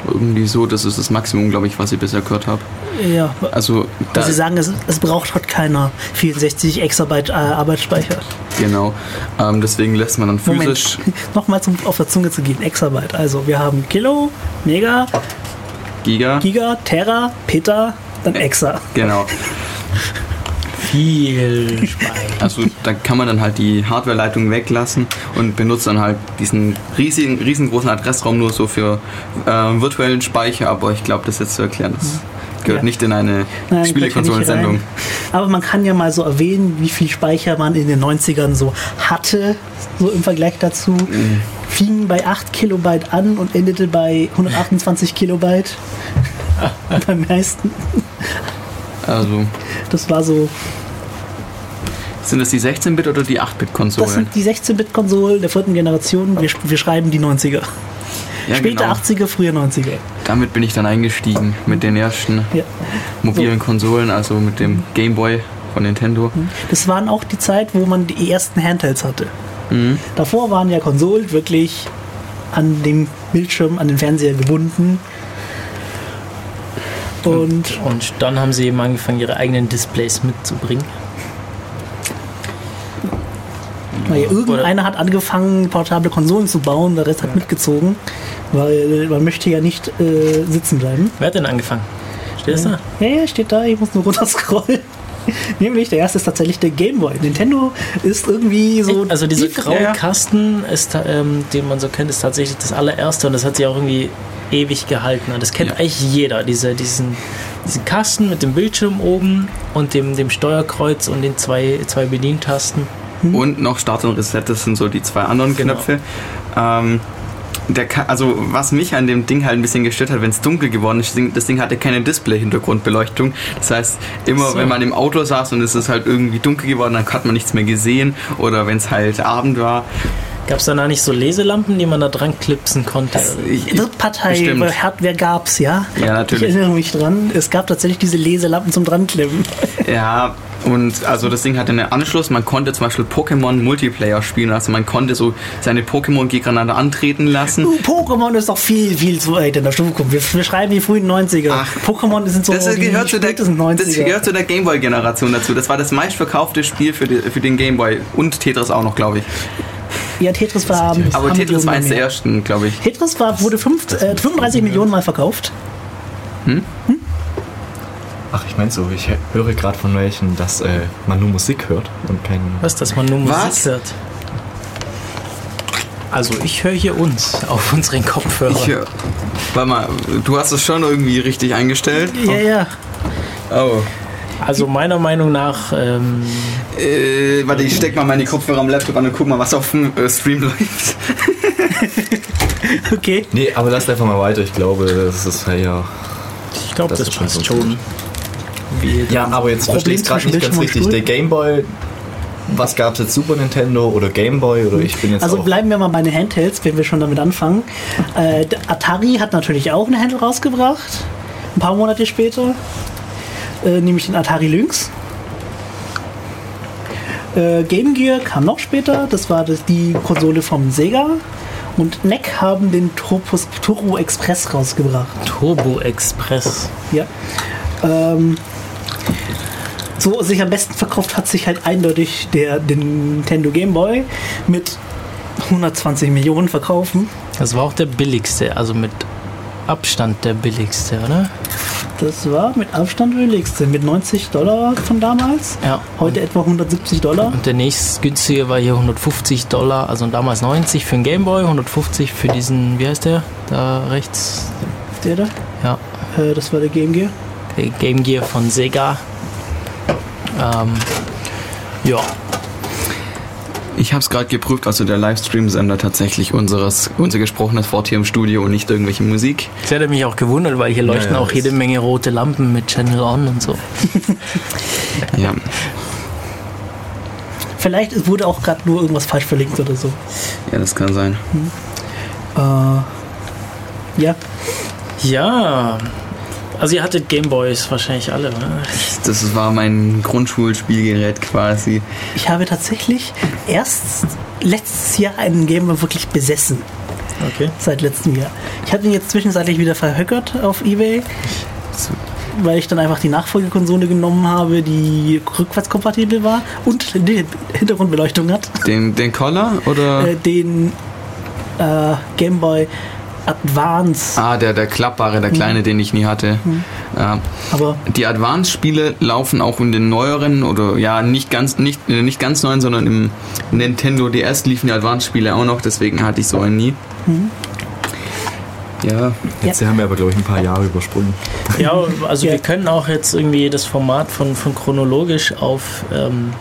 Irgendwie so, das ist das Maximum, glaube ich, was ich bisher gehört habe. ja, Also da, sie sagen, es, es braucht halt keiner 64 Exabyte äh, Arbeitsspeicher. genau. Ähm, deswegen lässt man dann physisch. Moment, nochmal zum auf der Zunge zu gehen, Exabyte. Also wir haben Kilo, Mega, Giga. Giga, Terra, Peta, dann Exa. Genau. Viel Speicher. Also da kann man dann halt die Hardwareleitung weglassen und benutzt dann halt diesen riesigen, riesengroßen Adressraum nur so für äh, virtuellen Speicher, aber ich glaube, das jetzt zu erklären, das gehört Ja. nicht in eine Spielekonsolensendung. Aber man kann ja mal so erwähnen, wie viel Speicher man in den 90ern so hatte, so im Vergleich dazu. Mhm. Fing bei 8 Kilobyte an und endete bei 128 Kilobyte. Beim meisten. Also Das war so. sind das die 16-Bit oder die Das 8-Bit-Konsolen? sind die 16-Bit-Konsolen der vierten Generation. Wir, wir schreiben die 90er. Ja, Später genau. 80er, früher 90er. Damit bin ich dann eingestiegen mit den ersten Ja. mobilen Konsolen, also mit dem Game Boy von Nintendo. Das waren auch die Zeit, wo man die ersten Handhelds hatte. Mhm. Davor waren ja Konsolen wirklich an dem Bildschirm, an den Fernseher gebunden. Und Und dann haben sie eben angefangen, ihre eigenen Displays mitzubringen. naja, irgendeiner hat angefangen, portable Konsolen zu bauen, der Rest hat mitgezogen, weil man möchte ja nicht äh, sitzen bleiben. Wer hat denn angefangen? Steht das da? Ja, ja, steht da, ich muss nur runterscrollen. Nämlich, der erste ist tatsächlich der Game Boy. Nintendo ist irgendwie so. Also dieser die- graue. Kasten, ist, ähm, den man so kennt, ist tatsächlich das allererste und das hat sich auch irgendwie ewig gehalten. Und das kennt Ja. eigentlich jeder, diese, diesen, diesen Kasten mit dem Bildschirm oben und dem, dem Steuerkreuz und den zwei, zwei Bedientasten. Und noch Start und Reset, das sind so die zwei anderen Genau. Knöpfe. Ähm, der also was mich an dem Ding halt ein bisschen gestört hat, wenn es dunkel geworden ist, das Ding, das Ding hatte keine Display-Hintergrundbeleuchtung. Das heißt, immer So. wenn man im Auto saß und es ist halt irgendwie dunkel geworden, dann hat man nichts mehr gesehen. Oder wenn es halt Abend war. Gab es da nicht so Leselampen, die man da dran klipsen konnte? Ich, ich, Drittpartei Bestimmt. bei Hardware gab's, ja? Ja, natürlich. Ich erinnere mich dran. Es gab tatsächlich diese Leselampen zum Dranklemmen. Ja, und also das Ding hatte einen Anschluss. Man konnte zum Beispiel Pokémon Multiplayer spielen. Also man konnte so seine Pokémon gegeneinander antreten lassen. Uh, Pokémon ist doch viel, viel zu weit in der Zukunft. Wir, wir schreiben die frühen 90er. Ach, Pokémon sind so Das die gehört, zu der, das 90er. gehört zu der Gameboy-Generation dazu. Das war das meistverkaufte Spiel für, die, für den Gameboy. Und Tetris auch noch, glaube ich. Ja, Tetris war. Aber haben Tetris war eins der ersten, glaube ich. Tetris war, wurde fünf, äh, 35 Millionen Mal verkauft. Ich meine so, ich höre gerade von welchen, dass äh, man nur Musik hört und kein. Was, dass man nur Musik Was? hört? Also ich höre hier uns auf unseren Kopfhörer. Ich, äh, warte mal, du hast es schon irgendwie richtig eingestellt? Ja, ja. Oh. Also meiner Meinung nach, ähm, Äh, warte, ich steck mal meine Kopfhörer am Laptop an und guck mal, was auf dem äh, Stream läuft. Okay. Nee, aber lass einfach mal weiter. Ich glaube, das ist ja. ich glaube, Das das, ist schon passt so schon. Wie Ja, aber jetzt verstehe ich gerade nicht ganz richtig. Der Game Boy. Was gab es jetzt? Super Nintendo oder Game Boy? Oder ich bin jetzt Also auch. bleiben wir mal bei den Handhelds, wenn wir schon damit anfangen. Äh, der Atari hat natürlich auch einen Handheld rausgebracht, ein paar Monate später, äh, nämlich den Atari Lynx. Äh, Game Gear kam noch später, das war das, die Konsole vom Sega. Und NEC haben den Turbos, Turbo Express rausgebracht. Turbo Express. Ja. Ähm, so sich am besten verkauft hat sich halt eindeutig der, der Nintendo Game Boy mit 120 Millionen verkaufen. Das war auch der billigste, also mit Abstand der billigste, oder? Das war mit Abstand billigste, mit 90 Dollar von damals. Ja. Heute etwa 170 Dollar. Und der nächst günstige war hier 150 Dollar, also damals 90 für den Gameboy, 150 für diesen, wie heißt der? Da rechts. Der da? Ja, Äh, das war der Game Gear. der Game Gear von Sega. Ähm, ja, Ich habe es gerade geprüft, also der Livestream sendet tatsächlich unseres, unser gesprochenes Wort hier im Studio und nicht irgendwelche Musik. das hätte mich auch gewundert, weil hier leuchten ja, auch das- jede Menge rote Lampen mit Channel On und so. Ja. Vielleicht wurde auch gerade nur irgendwas falsch verlinkt oder so. ja, das kann sein. Äh, ja, Ja, also ihr hattet Gameboys wahrscheinlich alle, ne? Das war mein Grundschulspielgerät quasi. ich habe tatsächlich erst letztes Jahr einen Game Boy wirklich besessen. Okay. Seit letztem Jahr. Ich habe ihn jetzt zwischenzeitlich wieder verhöckert auf Ebay, weil ich dann einfach die Nachfolgekonsole genommen habe, die rückwärtskompatibel war und die Hintergrundbeleuchtung hat. Den, den Collar oder? Äh, den äh, Game Boy Advance. ah, der, der klappbare, der kleine, den ich nie hatte. Ja. Aber Die Advance-Spiele laufen auch in den neueren oder ja nicht ganz nicht, äh, nicht ganz neuen, sondern im Nintendo DS liefen die Advance-Spiele auch noch, deswegen hatte ich so einen nie. Ja, Jetzt haben wir aber, glaube ich, ein paar Jahre übersprungen. Ja, also Ja. wir können auch jetzt irgendwie das Format von, von chronologisch auf auf, ähm,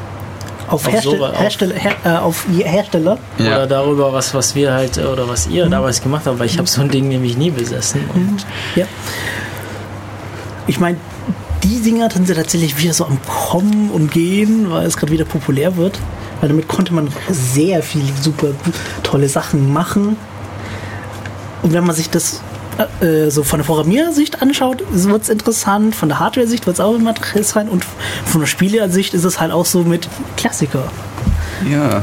Auf Herstell sowas- auf- Hersteller, her äh, auf Hersteller. ja. oder darüber, was, was wir halt oder was ihr damals gemacht habt, weil ich habe so ein Ding nämlich nie besessen. Und Ja. Ich meine, die Dinger sind ja tatsächlich wieder so am Kommen und Gehen, weil es gerade wieder populär wird. Weil damit konnte man sehr viele super tolle Sachen machen. Und wenn man sich das äh, äh, so von der Programmiersicht anschaut, wird es interessant. Von der Hardware-Sicht wird es auch immer interessant. Und von der Spielersicht ist es halt auch so mit Klassiker. ja.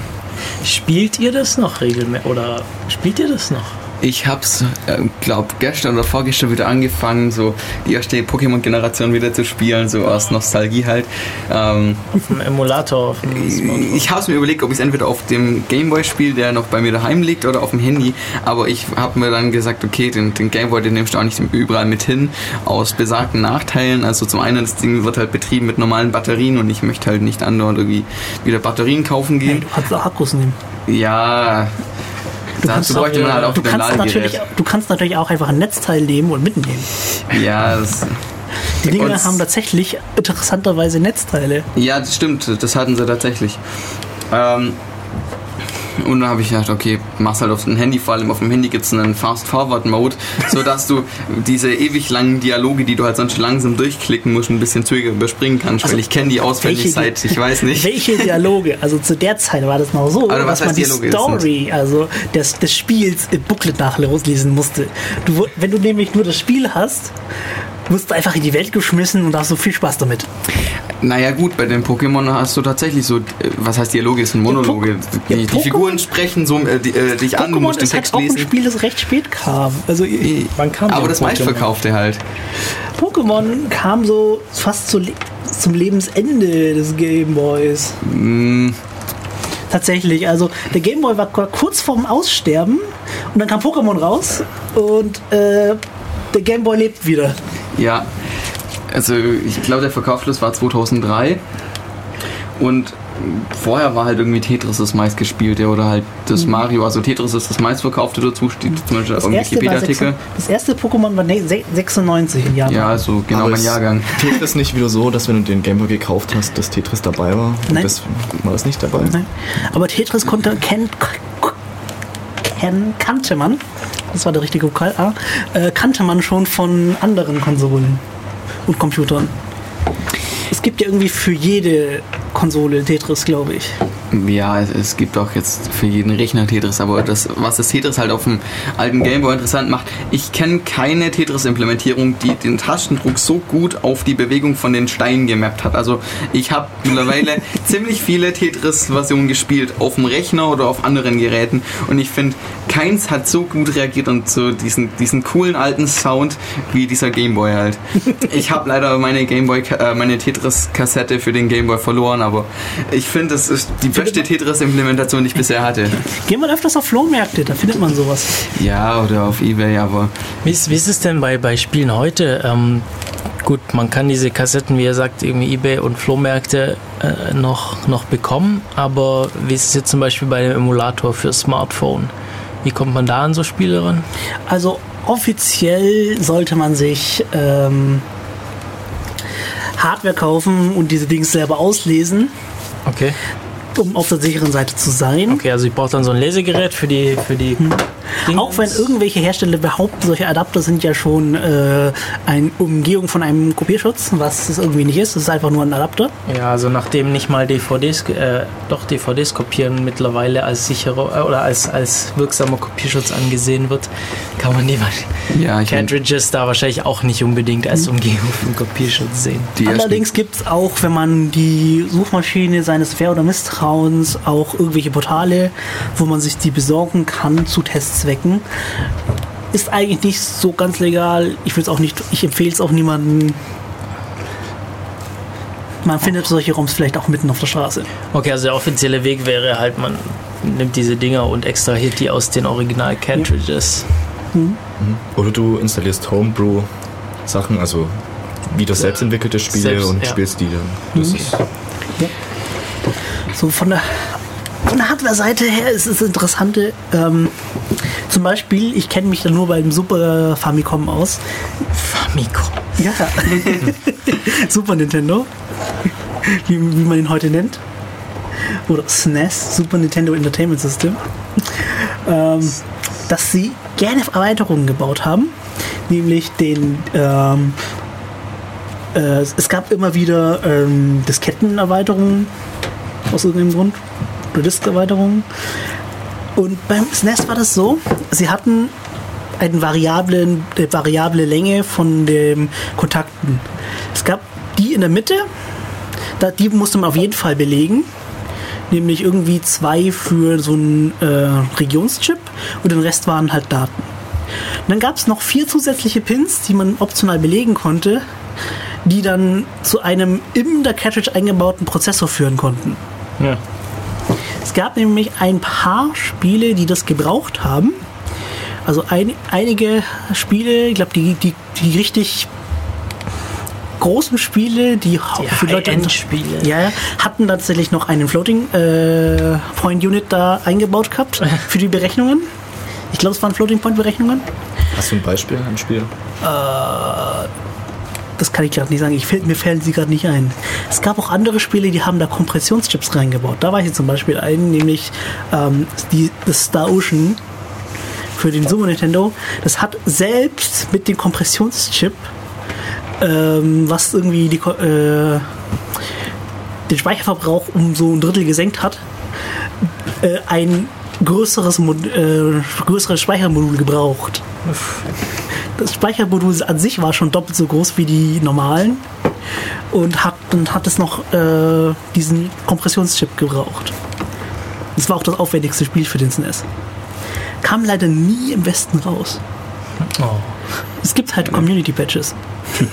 spielt ihr das noch regelmäßig? Oder spielt ihr das noch? Ich hab's, äh, glaub, gestern oder vorgestern wieder angefangen, so die erste Pokémon-Generation wieder zu spielen, so aus Nostalgie halt. Ähm, Auf dem Emulator, auf dem Smartphone? ich hab's mir überlegt, ob ich es entweder auf dem Gameboy spiele, der noch bei mir daheim liegt, oder auf dem Handy. Aber ich habe mir dann gesagt, okay, den, den Gameboy, den nimmst du auch nicht überall mit hin, aus besagten Nachteilen. Also zum einen, das Ding wird halt betrieben mit normalen Batterien und ich möchte halt nicht andauernd irgendwie wieder Batterien kaufen Hey, gehen. du kannst Akkus nehmen. Ja, kannst dazu bräuchte man halt auch Du kannst, natürlich, du kannst natürlich auch einfach ein Netzteil nehmen und mitnehmen. Ja, das, Die Dinger haben tatsächlich interessanterweise Netzteile. Ja, das stimmt, das hatten sie tatsächlich. Ähm, und dann habe ich gedacht, okay, mach's halt auf dem Handy, vor allem auf dem Handy gibt es einen Fast-Forward-Mode, sodass du diese ewig langen Dialoge, die du halt sonst langsam durchklicken musst, ein bisschen zügiger überspringen kannst, Also, weil ich kenne die auswendig seit, ich weiß nicht. Welche Dialoge? Also zu der Zeit war das noch so, was dass man die Dialoge? Story, also des, des Spiels im Booklet nachlesen musste. Du, wenn du nämlich nur das Spiel hast, wirst du einfach in die Welt geschmissen und hast so viel Spaß damit. Naja gut, bei den Pokémon hast du tatsächlich so, äh, was heißt Dialoge, es sind Monologe. Ja, Die, die Pokémon- Figuren sprechen so äh, die, äh, dich an, du musst den ist halt Text auch ein lesen. Spiel, das recht spät kam. Also Wann kam Aber denn das meistverkaufte halt. Pokémon kam so fast zu, zum Lebensende des Gameboys. Mm, Tatsächlich, also der Gameboy war kur- kurz vorm Aussterben und dann kam Pokémon raus und äh, der Gameboy lebt wieder. Ja. Also ich glaube, der Verkaufsschluss war 2003 und vorher war halt irgendwie Tetris das meistgespielte oder halt das Mario. Also Tetris ist das meistverkaufte dazu, steht zum Beispiel Das auf dem Wikipedia-Artikel. 96 das erste Pokémon war ne- se- 96 in Japan. Ja, also genau Aber mein Jahrgang. Tetris nicht wieder so, dass wenn du den Gameboy gekauft hast, dass Tetris dabei war? Und Nein. Das war das nicht dabei? Nein. Aber Tetris konnte, kennt, ken, kannte man, das war der richtige Vokal A, äh, kannte man schon von anderen Konsolen und Computern. Es gibt ja irgendwie für jede Konsole Tetris, glaube ich. Ja, es, gibt auch jetzt für jeden Rechner Tetris, aber das, was das Tetris halt auf dem alten Gameboy interessant macht, ich kenne keine Tetris-Implementierung, die den Tastendruck so gut auf die Bewegung von den Steinen gemappt hat. Also ich habe mittlerweile ziemlich viele Tetris-Versionen gespielt, auf dem Rechner oder auf anderen Geräten und ich finde, keins hat so gut reagiert und so diesen, diesen coolen alten Sound wie dieser Gameboy halt. Ich habe leider meine Gameboy, äh, meine Tetris-Kassette für den Gameboy verloren, aber ich finde, es ist die beste Tetris-Implementation, die ich bisher hatte. Gehen wir öfters auf Flohmärkte, da findet man sowas. Ja, oder auf Ebay, aber Wie ist, wie ist es denn bei, bei Spielen heute? Ähm, gut, man kann diese Kassetten, wie ihr sagt, irgendwie Ebay und Flohmärkte äh, noch, noch bekommen, aber wie ist es jetzt zum Beispiel bei dem Emulator für Smartphone? Wie kommt man da an so Spiele ran? Also offiziell sollte man sich ähm, Hardware kaufen und diese Dings selber auslesen, Okay. um auf der sicheren Seite zu sein. Okay, also ich brauche dann so ein Lesegerät für die für die Dinge. Auch wenn irgendwelche Hersteller behaupten, solche Adapter sind ja schon äh, eine Umgehung von einem Kopierschutz, was es irgendwie nicht ist. Es ist einfach nur ein Adapter. Ja, also nachdem nicht mal DVDs, äh, doch DVDs kopieren mittlerweile als sicherer äh, oder als, als wirksamer Kopierschutz angesehen wird, kann man die ja, Cartridges da wahrscheinlich auch nicht unbedingt als Umgehung vom Kopierschutz sehen. die Allerdings gibt es auch, wenn man die Suchmaschine seines Fair- oder Misstrauens, auch irgendwelche Portale, wo man sich die besorgen kann zu Testzwecken. Ist eigentlich nicht so ganz legal. Ich will es auch nicht, ich empfehle es auch niemandem. Man findet solche ROMs vielleicht auch mitten auf der Straße. Okay, also der offizielle Weg wäre halt, man nimmt diese Dinger und extrahiert die aus den Original-Cartridges. Oder du installierst Homebrew-Sachen, also wieder selbst entwickelte Spiele Selbst, und ja. spielst die dann. Das ist, So von der, von der Hardware-Seite her ist es interessante. Ähm, zum Beispiel, ich kenne mich da nur beim Super Famicom aus. Famicom. Ja. Super Nintendo. Wie, wie man ihn heute nennt. Oder SNES, Super Nintendo Entertainment System. Ähm, dass sie gerne Erweiterungen gebaut haben. Nämlich den. Ähm, äh, es gab immer wieder ähm, Diskettenerweiterungen. Aus irgendeinem Grund. Oder Disk-Erweiterungen. Und beim SNES war das so, sie hatten eine variable, eine variable Länge von den Kontakten. Es gab die in der Mitte, die musste man auf jeden Fall belegen. Nämlich irgendwie zwei für so einen äh, Regionschip und den Rest waren halt Daten. Und dann gab es noch vier zusätzliche Pins, die man optional belegen konnte, die dann zu einem in der Cartridge eingebauten Prozessor führen konnten. Ja. Es gab nämlich ein paar Spiele, die das gebraucht haben. Also ein, einige Spiele, ich glaube, die, die, die richtig großen Spiele, die, Die für Leute High-End-Spiele. ja, ja, hatten tatsächlich noch einen Floating äh, Point Unit da eingebaut gehabt für die Berechnungen. Ich glaube, es waren Floating Point Berechnungen. hast du ein Beispiel, ein Spiel? Das kann ich gerade nicht sagen. Ich, mir fällen sie gerade nicht ein. Es gab auch andere Spiele, die haben da Kompressionschips reingebaut. Da weiß ich zum Beispiel einen, nämlich ähm, die, das Star Ocean für den Super Nintendo. Das hat selbst mit dem Kompressionschip, ähm, was irgendwie die, äh, den Speicherverbrauch um so ein Drittel gesenkt hat, äh, ein größeres, äh, größeres Speichermodul gebraucht. Das Speichermodul an sich war schon doppelt so groß wie die normalen und hat, dann hat es noch äh, diesen Kompressionschip gebraucht. Das war auch das aufwendigste Spiel für den SNES. Kam leider nie im Westen raus. Oh. Es gibt halt Community-Patches.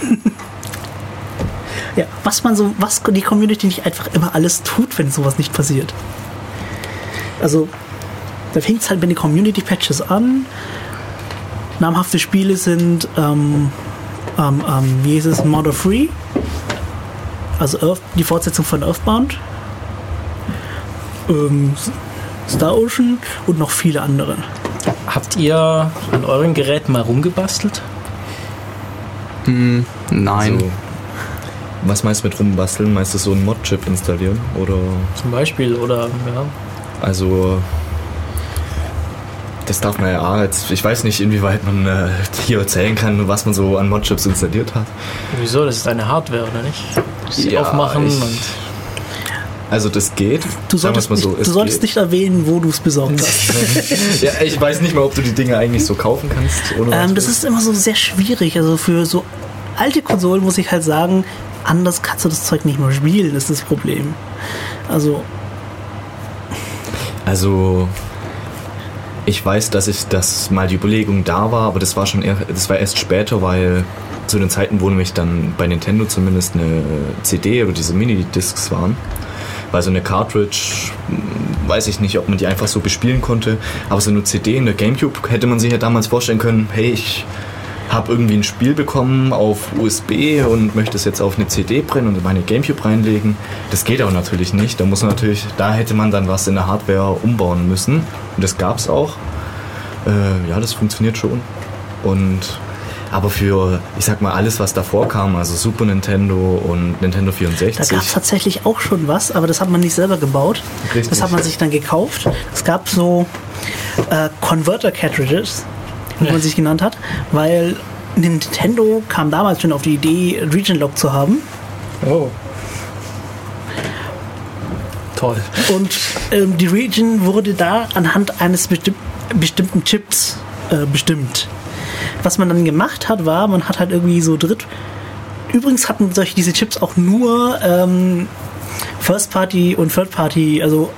ja, was man so, was die Community nicht einfach immer alles tut, wenn sowas nicht passiert. Also, da fängt es halt mit den Community-Patches an. Namhafte Spiele sind ähm, ähm, ähm, wie hieß es, Model Free, also Earth, die Fortsetzung von Earthbound, ähm, Star Ocean und noch viele andere. Habt ihr an euren Geräten mal rumgebastelt? Hm, nein. Also, was meinst du mit rumbasteln? Meinst du so einen Mod-Chip installieren? Oder Zum Beispiel, oder ja. also das darf man ja jetzt, ich weiß nicht, inwieweit man äh, hier erzählen kann, was man so an Mod-Chips installiert hat. Wieso? Das ist eine Hardware, oder nicht? Sie Ja, aufmachen ich- und. Also das geht. Du solltest, mal nicht, so, du es solltest geht. nicht erwähnen, wo du es besorgt hast. Ja, ich weiß nicht mal, ob du die Dinge eigentlich so kaufen kannst. Ohne ähm, das ist immer so sehr schwierig. Also für so alte Konsolen muss ich halt sagen, anders kannst du das Zeug nicht mehr spielen, ist das Problem. Also, Also, ich weiß, dass ich das mal die Überlegung da war, aber das war schon eher, das war erst später, weil zu den Zeiten, wo nämlich dann bei Nintendo zumindest eine CD oder diese Mini-Discs waren. Weil so eine Cartridge, weiß ich nicht, ob man die einfach so bespielen konnte, aber so eine CD in der Gamecube hätte man sich ja damals vorstellen können, hey, ich habe irgendwie ein Spiel bekommen auf USB und möchte es jetzt auf eine CD brennen und in meine Gamecube reinlegen. Das geht aber natürlich nicht. Da muss man natürlich, da hätte man dann was in der Hardware umbauen müssen. Und das gab es auch. Äh, ja, das funktioniert schon. Und aber für, ich sag mal, alles, was davor kam, also Super Nintendo und Nintendo da 64. gab es tatsächlich auch schon was, aber das hat man nicht selber gebaut. Richtig. Das hat man sich dann gekauft. Es gab so äh, Converter-Cartridges, wie Ja. man sich genannt hat, weil Nintendo kam damals schon auf die Idee, Region Lock zu haben. Oh. Toll. Und ähm, die Region wurde da anhand eines bestimm bestimmten Chips äh, bestimmt. Was man dann gemacht hat, war, man hat halt irgendwie so dritt. Übrigens hatten solche diese Chips auch nur ähm, First Party und Third Party, also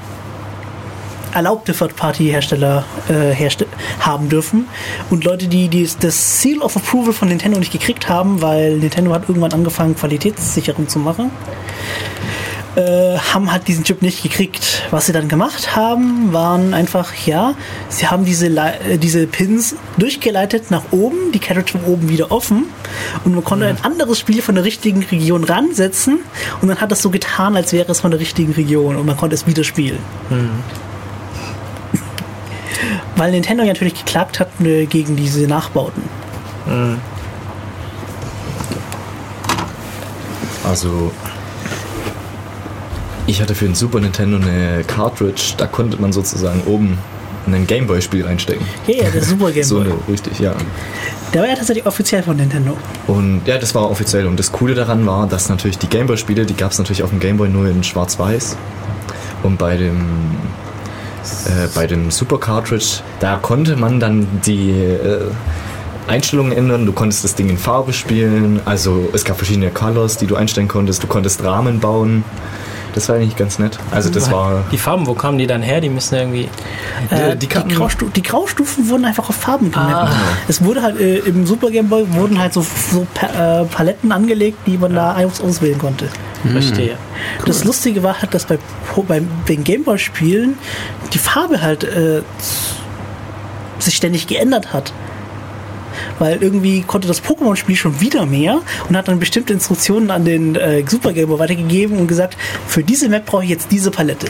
erlaubte Third-Party-Hersteller äh, herste haben dürfen. Und Leute, die, die das Seal of Approval von Nintendo nicht gekriegt haben, weil Nintendo hat irgendwann angefangen, Qualitätssicherung zu machen, äh, haben halt diesen Chip nicht gekriegt. Was sie dann gemacht haben, waren einfach, ja, sie haben diese, äh, diese Pins durchgeleitet nach oben, die Cartridge von oben wieder offen und man konnte ein anderes Spiel von der richtigen Region ransetzen und dann hat das so getan, als wäre es von der richtigen Region und man konnte es wieder spielen. Weil Nintendo ja natürlich geklagt hat äh, gegen diese Nachbauten. Also, ich hatte für den Super Nintendo eine Cartridge, da konnte man sozusagen oben ein Gameboy-Spiel reinstecken. Ja, ja, der Super Game So Boy. eine, richtig, ja. Der war ja tatsächlich offiziell von Nintendo. Und ja, das war offiziell. Und das Coole daran war, dass natürlich die Gameboy-Spiele, die gab es natürlich auf dem Gameboy nur in Schwarz-Weiß. Und bei dem, äh, bei dem Super Cartridge, da konnte man dann die äh, Einstellungen ändern. Du konntest das Ding in Farbe spielen. Also es gab verschiedene Colors, die du einstellen konntest. Du konntest Rahmen bauen. Das war eigentlich ganz nett. Also das war... Die Farben, wo kamen die dann her? Die müssen irgendwie. Äh, die die, kannten- Graustu die Graustufen wurden einfach auf Farben gemappt. Ah. Es wurde halt äh, im Super Game Boy wurden halt so, so pa äh, Paletten angelegt, die man da aus auswählen konnte. Verstehe. Das Lustige war halt, dass bei, bei den Game Boy Spielen die Farbe halt äh, sich ständig geändert hat. Weil irgendwie konnte das Pokémon-Spiel schon wieder mehr und hat dann bestimmte Instruktionen an den äh, Super Game Boy weitergegeben und gesagt, für diese Map brauche ich jetzt diese Palette.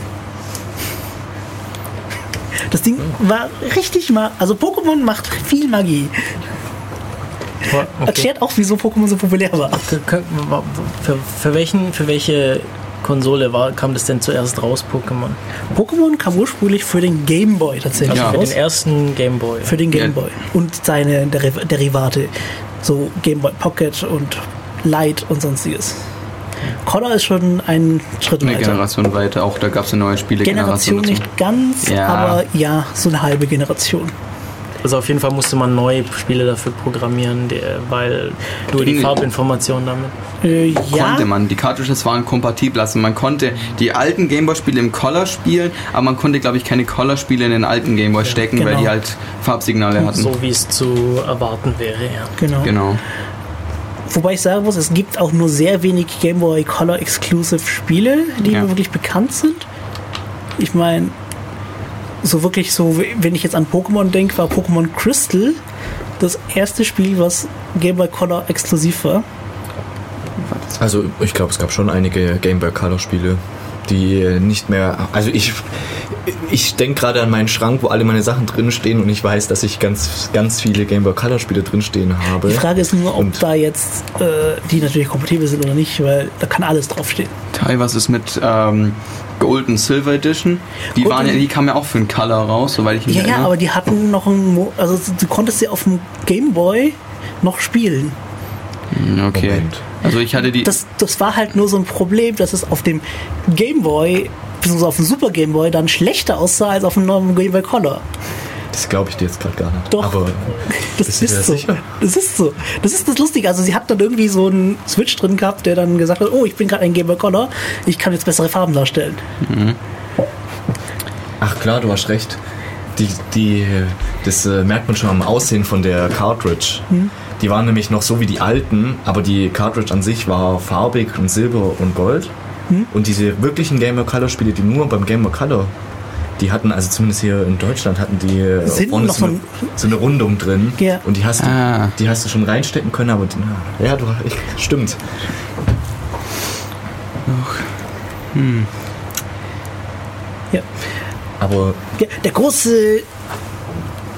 Das Ding war richtig mal, also Pokémon macht viel Magie. Okay. Erklärt auch, wieso Pokémon so populär war. Für, für, welchen, für welche Konsole war, kam das denn zuerst raus, Pokémon? Pokémon kam ursprünglich für den Game Boy tatsächlich Also für raus. den ersten Game Boy. Für den Game Ja. Boy und seine Deriv Derivate. So Game Boy Pocket und Light und sonstiges. Color ist schon ein Schritt Eine weiter. Generation weiter, auch da gab es eine neue Spielegeneration Generation nicht ganz, Ja. aber ja, so eine halbe Generation. Also auf jeden Fall musste man neue Spiele dafür programmieren, weil nur die. Farbinformationen damit. Äh, ja, Konnte man. Die Cartridges waren kompatibel. Also man konnte die alten Gameboy-Spiele im Color spielen, aber man konnte, glaube ich, keine Color-Spiele in den alten Gameboy stecken, weil genau. die halt Farbsignale hatten. So wie es zu erwarten wäre, ja. genau. Genau. Wobei ich sagen muss, es gibt auch nur sehr wenig Game Boy Color Exclusive Spiele, die Ja. mir wirklich bekannt sind. Ich meine, so wirklich so, wenn ich jetzt an Pokémon denke, war Pokémon Crystal das erste Spiel, was Game Boy Color exklusiv war. Also ich glaube, es gab schon einige Game Boy Color Spiele, die nicht mehr. Also ich, ich denke gerade an meinen Schrank, wo alle meine Sachen drinstehen und ich weiß, dass ich ganz, ganz viele Game Boy Color Spiele drinstehen habe. Die Frage ist nur, ob Und- da jetzt äh, die natürlich kompatibel sind oder nicht, weil da kann alles draufstehen. Teil, was ist mit ähm, Gold und Silver Edition? Die, waren ja, die kamen ja auch für einen Color raus, soweit ich mich Ja, ja, erinnere. aber die hatten noch ein, Mo also du konntest sie auf dem Game Boy noch spielen. Hm, Okay. Moment. Also ich hatte die. Das, das war halt nur so ein Problem, dass es auf dem Game Boy, beziehungsweise auf dem Super Game Boy, dann schlechter aussah als auf dem neuen Game Boy Color. Das glaube ich dir jetzt gerade gar nicht. Doch. Aber Das ist dir so. sicher? Das ist so. Das ist das Lustige. Also sie hat dann irgendwie so einen Switch drin gehabt, der dann gesagt hat, oh, ich bin gerade ein Game Boy Color, ich kann jetzt bessere Farben darstellen. ach klar, du hast recht. Die, die, das äh, merkt man schon am Aussehen von der Cartridge. Die waren nämlich noch so wie die alten, aber die Cartridge an sich war farbig und silber und gold. Und diese wirklichen Game Boy Color Spiele, die nur beim Game Boy Color, die hatten, also zumindest hier in Deutschland, hatten die äh, Sind vorne noch so, eine, so eine Rundung drin. Ja. Und die hast, du, Ah. die hast du schon reinstecken können, aber die, ja, du, ich, stimmt. Ja. Aber Ja, Der große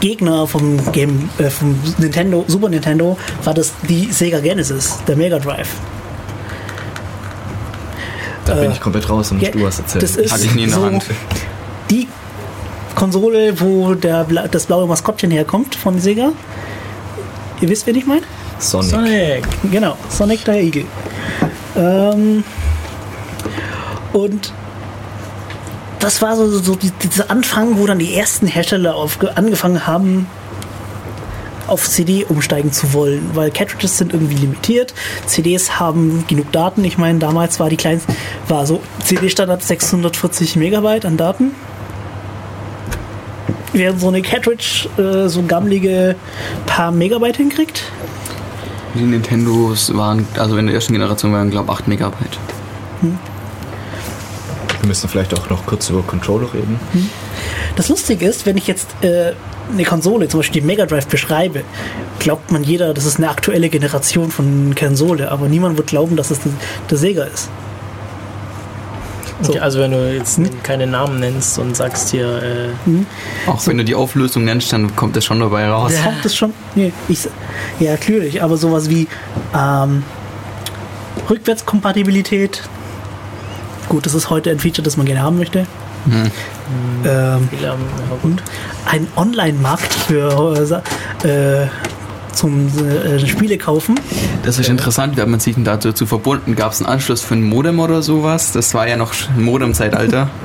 Gegner vom Game, äh, vom Nintendo, Super Nintendo war das die Sega Genesis, der Mega Drive. da bin ich komplett raus und Ja, du hast erzählt. das ist Hatte ich nie in der so Hand. Die Konsole, wo der, das blaue Maskottchen herkommt von Sega. Ihr wisst, wen ich meine? Sonic. Sonic. Genau, Sonic der Igel. Ähm, und das war so, so die, dieser Anfang, wo dann die ersten Hersteller auf, angefangen haben, auf CD umsteigen zu wollen, weil Cartridges sind irgendwie limitiert. CDs haben genug Daten. Ich meine, damals war die kleinste, war so CD-Standard 640 Megabyte an Daten. Während so eine Cartridge äh, so gammelige paar Megabyte hinkriegt. Die Nintendos waren, also in der ersten Generation waren, glaube ich, 8 Megabyte. Wir müssen vielleicht auch noch kurz über Controller reden. Das Lustige ist, wenn ich jetzt äh, eine Konsole, zum Beispiel die Mega Drive, beschreibe, glaubt man jeder, das ist eine aktuelle Generation von Konsole, aber niemand wird glauben, dass es der, der Sega ist. So. Okay, also wenn du jetzt keine Namen nennst und sagst hier, äh, Auch wenn du die Auflösung nennst, dann kommt das schon dabei raus. Das kommt das schon? Nee, ich, ja, natürlich, aber sowas wie ähm, Rückwärtskompatibilität. Gut, das ist heute ein Feature, das man gerne haben möchte. Ähm, viele haben, ja gut. ein Online-Markt für äh, äh, zum äh, Spiele kaufen. Das ist interessant, wie hat man sich denn dazu verbunden? Gab es einen Anschluss für ein Modem oder sowas? Das war ja noch Modem-Zeitalter.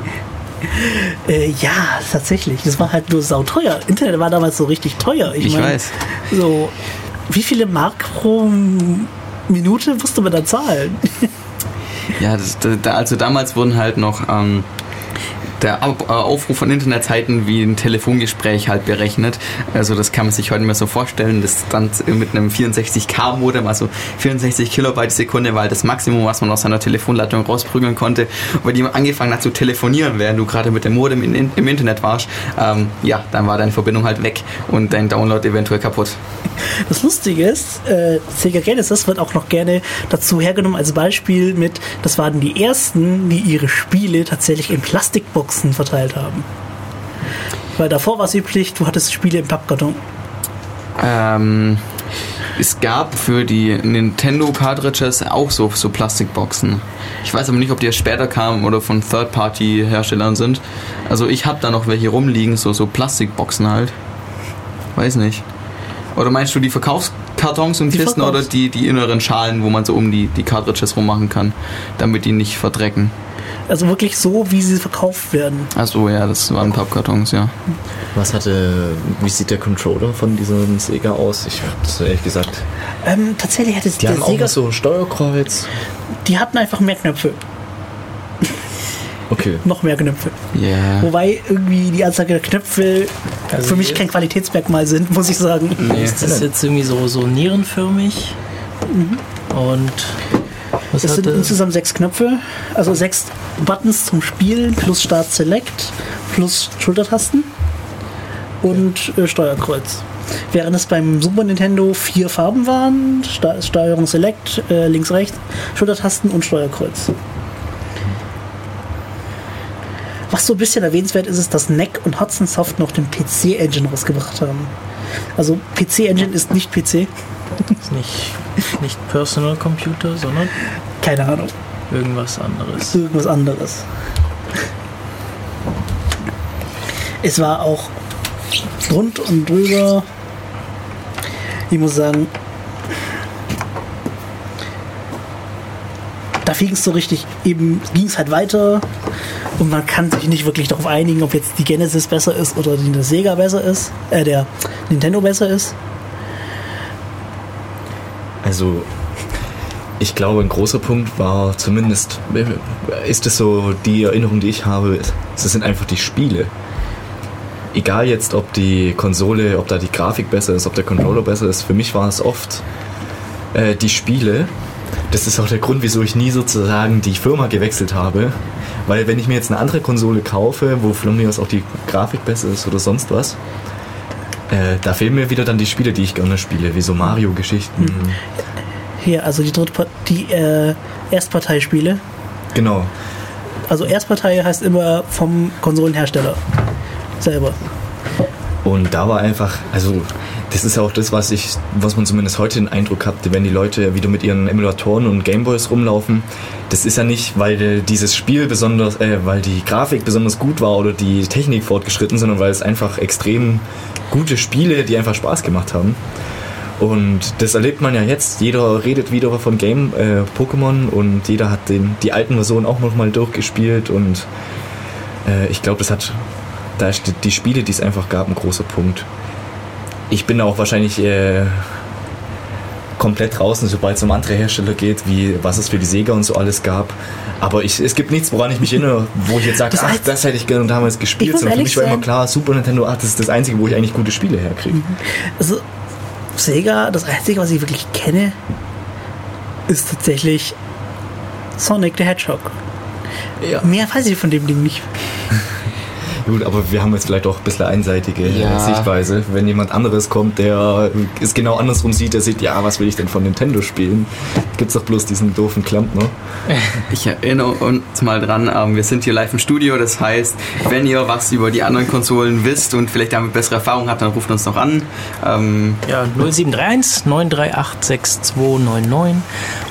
Äh, ja, tatsächlich. Das war halt nur sauteuer. Internet war damals so richtig teuer. Ich mein, weiß. So, wie viele Mark pro Minute musste man da zahlen? Ja, das, da, also damals wurden halt noch ähm, der äh, Aufruf von Internetseiten wie ein Telefongespräch halt berechnet. Also das kann man sich heute nicht mehr so vorstellen. Das stand mit einem 64K-Modem, also 64 Kilobyte die Sekunde war das Maximum, was man aus seiner Telefonleitung rausprügeln konnte. Wenn jemand angefangen hat zu telefonieren, während du gerade mit dem Modem in, im Internet warst, ähm, ja, dann war deine Verbindung halt weg und dein Download eventuell kaputt. Das Lustige ist, äh, Sega Genesis wird auch noch gerne dazu hergenommen als Beispiel mit, das waren die ersten, die ihre Spiele tatsächlich in Plastikboxen verteilt haben. Weil davor war es üblich, du hattest Spiele im Pappkarton. Ähm, es gab für die Nintendo Cartridges auch so, so Plastikboxen. Ich weiß aber nicht, ob die erst später kamen oder von Third-Party-Herstellern sind. Also ich habe da noch welche rumliegen, so, so Plastikboxen halt. Weiß nicht. Oder meinst du die Verkaufskartons und Die Kisten Verkaufs- oder die, die inneren Schalen, wo man so um die, die Cartridges rummachen kann, damit die nicht verdrecken? Also wirklich so, wie sie verkauft werden. Achso, ja, das waren Pappkartons, ja. Was hatte, wie sieht der Controller von diesem Sega aus? Ich habe das ehrlich gesagt. Ähm, tatsächlich hatte Die der haben auch Sega, noch so ein Steuerkreuz. die hatten einfach mehr Knöpfe, Okay. noch mehr Knöpfe. Ja. Wobei irgendwie die Anzahl der Knöpfe Also für mich kein Qualitätsmerkmal sind, muss ich sagen. Nee. ist das jetzt irgendwie so, so nierenförmig? Und was Es sind hatte, insgesamt sechs Knöpfe, also sechs Buttons zum Spielen, plus Start Select, plus Schultertasten und äh, Steuerkreuz. Während es beim Super Nintendo vier Farben waren, Sta- Steuerung Select, äh, links, rechts, Schultertasten und Steuerkreuz. Was so ein bisschen erwähnenswert ist, ist, dass NEC und Hudson Soft noch den PC-Engine rausgebracht haben. Also PC-Engine ist nicht PC. Ist nicht, nicht Personal Computer, sondern Keine Ahnung. irgendwas anderes. irgendwas anderes. Es war auch rund und drüber. Ich muss sagen, da fing es so richtig, eben ging es halt weiter und man kann sich nicht wirklich darauf einigen, ob jetzt die Genesis besser ist oder die Sega besser ist, äh, der Nintendo besser ist. Also, ich glaube, ein großer Punkt war zumindest, ist es so, die Erinnerung, die ich habe, es sind einfach die Spiele. Egal jetzt, ob die Konsole, ob da die Grafik besser ist, ob der Controller besser ist, für mich war es oft äh, die Spiele. Das ist auch der Grund, wieso ich nie sozusagen die Firma gewechselt habe. Weil wenn ich mir jetzt eine andere Konsole kaufe, wo von mir aus auch die Grafik besser ist oder sonst was, äh, da fehlen mir wieder dann die Spiele, die ich gerne spiele, wie so Mario-Geschichten. Hier, also die Drittpart die äh, Erstparteispiele. Genau. Also Erstpartei heißt immer vom Konsolenhersteller selber. Und da war einfach, also das ist auch das, was ich, was man zumindest heute den Eindruck hat, wenn die Leute wieder mit ihren Emulatoren und Gameboys rumlaufen. Das ist ja nicht, weil dieses Spiel besonders, äh, weil die Grafik besonders gut war oder die Technik fortgeschritten, sondern weil es einfach extrem gute Spiele, die einfach Spaß gemacht haben. Und das erlebt man ja jetzt. Jeder redet wieder von Game äh, Pokémon und jeder hat den, die alten Versionen auch nochmal durchgespielt und äh, ich glaube, das hat da ist die, die Spiele, die es einfach gab, ein großer Punkt. Ich bin auch wahrscheinlich äh, komplett draußen, sobald es um andere Hersteller geht, wie was es für die Sega und so alles gab. Aber ich, es gibt nichts, woran ich mich erinnere, wo ich jetzt sage, Das ach, das hätte ich gerne damals gespielt. Sondern für mich war immer klar, Super Nintendo, ach, das ist das Einzige, wo ich eigentlich gute Spiele herkriege. Also Sega, das Einzige, was ich wirklich kenne, ist tatsächlich Sonic the Hedgehog. Ja. Mehr weiß ich von dem Ding nicht. Gut, aber wir haben jetzt vielleicht auch ein bisschen einseitige Ja. Sichtweise. Wenn jemand anderes kommt, der es genau andersrum sieht, der sieht, ja, was will ich denn von Nintendo spielen? Gibt's doch bloß diesen doofen Klempner. Ich erinnere uns mal dran, ähm, wir sind hier live im Studio, das heißt, wenn ihr was über die anderen Konsolen wisst und vielleicht damit bessere Erfahrungen habt, dann ruft uns noch an. Ähm, Ja, 0731 938 6299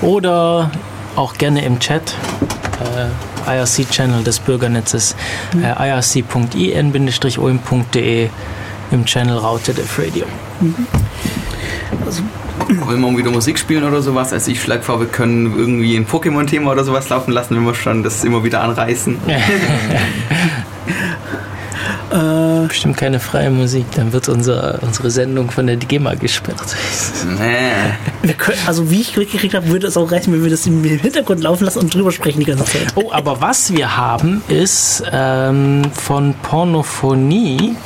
oder auch gerne im Chat. Äh, IRC-Channel des Bürgernetzes äh, irc.in-ulm.de im Channel Raute Def Radio. wollen wir wieder Musik spielen oder sowas? Also ich schlage vor, wir können irgendwie ein Pokémon-Thema oder sowas laufen lassen, wenn wir schon das immer wieder anreißen. Bestimmt keine freie Musik, dann wird unser, unsere Sendung von der GEMA gesperrt. Nee. Wir können, also wie ich mitgekriegt habe, würde es auch reichen, wenn wir das im Hintergrund laufen lassen und drüber sprechen die ganze Zeit. Oh, aber was wir haben, ist ähm, von Pornophonie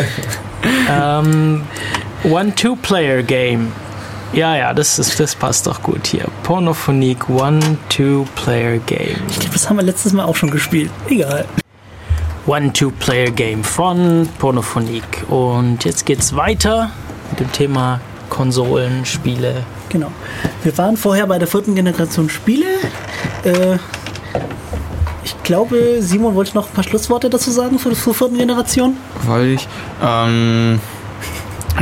ähm, One-Two-Player-Game. Ja, ja, das, ist, das passt doch gut hier. Pornophonique One-Two-Player-Game. Ich glaube, das haben wir letztes Mal auch schon gespielt. Egal. One-Two-Player-Game von Pornophonique. Und jetzt geht's weiter mit dem Thema Konsolen, Spiele. Genau. Wir waren vorher bei der vierten Generation Spiele. Äh, ich glaube, Simon wollte noch ein paar Schlussworte dazu sagen für zur vierten Generation. Wollte ich. Ähm,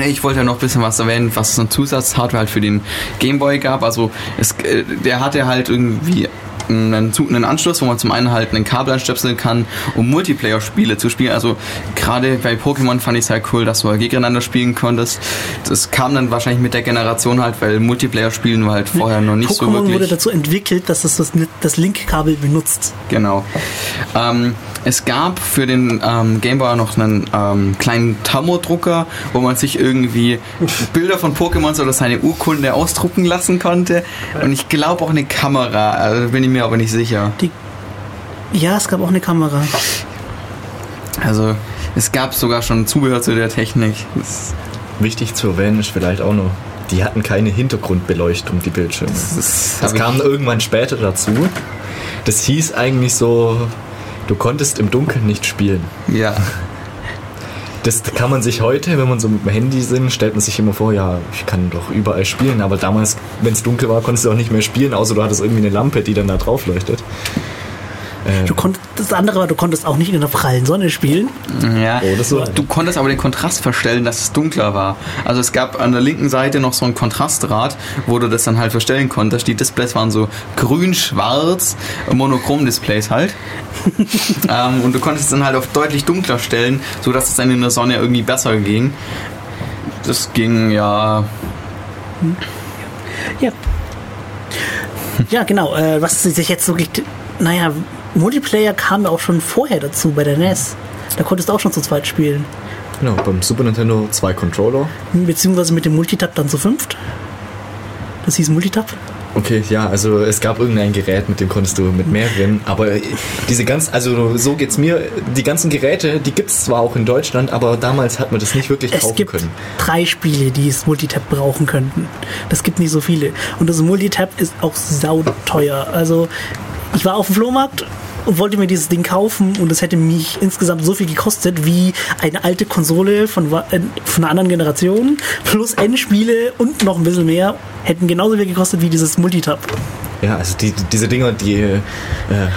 ich wollte ja noch ein bisschen was erwähnen, was es an Zusatzhardware halt für den Gameboy gab. Also es, äh, der hatte halt irgendwie einen, Zu- einen Anschluss, wo man zum einen halt einen Kabel anstöpseln kann, um Multiplayer-Spiele zu spielen. Also gerade bei Pokémon fand ich es halt cool, dass du halt gegeneinander spielen konntest. Das kam dann wahrscheinlich mit der Generation halt, weil Multiplayer-Spielen war halt vorher noch nicht so Pokémon wirklich. wurde dazu entwickelt, dass es das, das Link-Kabel benutzt. Genau. Ähm, es gab für den ähm, Gameboy noch einen ähm, kleinen Thermodrucker, wo man sich irgendwie Bilder von Pokémons oder seine Urkunde ausdrucken lassen konnte. Und ich glaube auch eine Kamera, also bin ich mir aber nicht sicher. Ja, es gab auch eine Kamera. Also es gab sogar schon Zubehör zu der Technik. Das, Wichtig zu erwähnen ist vielleicht auch noch, die hatten keine Hintergrundbeleuchtung, die Bildschirme. das, Das ich- kam irgendwann später dazu. Das hieß eigentlich so, du konntest im Dunkeln nicht spielen. Ja. das kann man sich heute, wenn man so mit dem Handy sind, stellt man sich immer vor, ja, ich kann doch überall spielen, aber damals, wenn es dunkel war, konntest du auch nicht mehr spielen, außer du hattest irgendwie eine Lampe, die dann da drauf leuchtet. Äh, Du konntest, das andere war, du konntest auch nicht in der prallen Sonne spielen. Ja, Oh, das so. du konntest aber den Kontrast verstellen, dass es dunkler war. Also es gab an der linken Seite noch so ein Kontrastrad, wo du das dann halt verstellen konntest. Die Displays waren so grün-schwarz, Monochrom-Displays halt. ähm, und du konntest es dann halt auf deutlich dunkler stellen, sodass es dann in der Sonne irgendwie besser ging. Das ging ja. Ja. Ja, genau. Äh, was sich jetzt so gibt. Naja, Multiplayer kam ja auch schon vorher dazu bei der NES. Da konntest du auch schon zu zweit spielen. genau, beim Super Nintendo zwei Controller. Beziehungsweise mit dem Multitap dann zu fünft. Das hieß Multitap. Okay, ja, also es gab irgendein Gerät, mit dem konntest du mit mehreren, aber diese ganz, also so geht's mir, die ganzen Geräte, die gibt's zwar auch in Deutschland, aber damals hat man das nicht wirklich Es kaufen gibt können. drei Spiele, die es Multitap brauchen könnten. Das gibt nicht so viele. Und das Multitap ist auch sauteuer. Also ich war auf dem Flohmarkt und wollte mir dieses Ding kaufen und es hätte mich insgesamt so viel gekostet wie eine alte Konsole von, äh, von einer anderen Generation plus Endspiele und noch ein bisschen mehr hätten genauso viel gekostet wie dieses Multitap. Ja, also die, die- diese Dinger, die äh,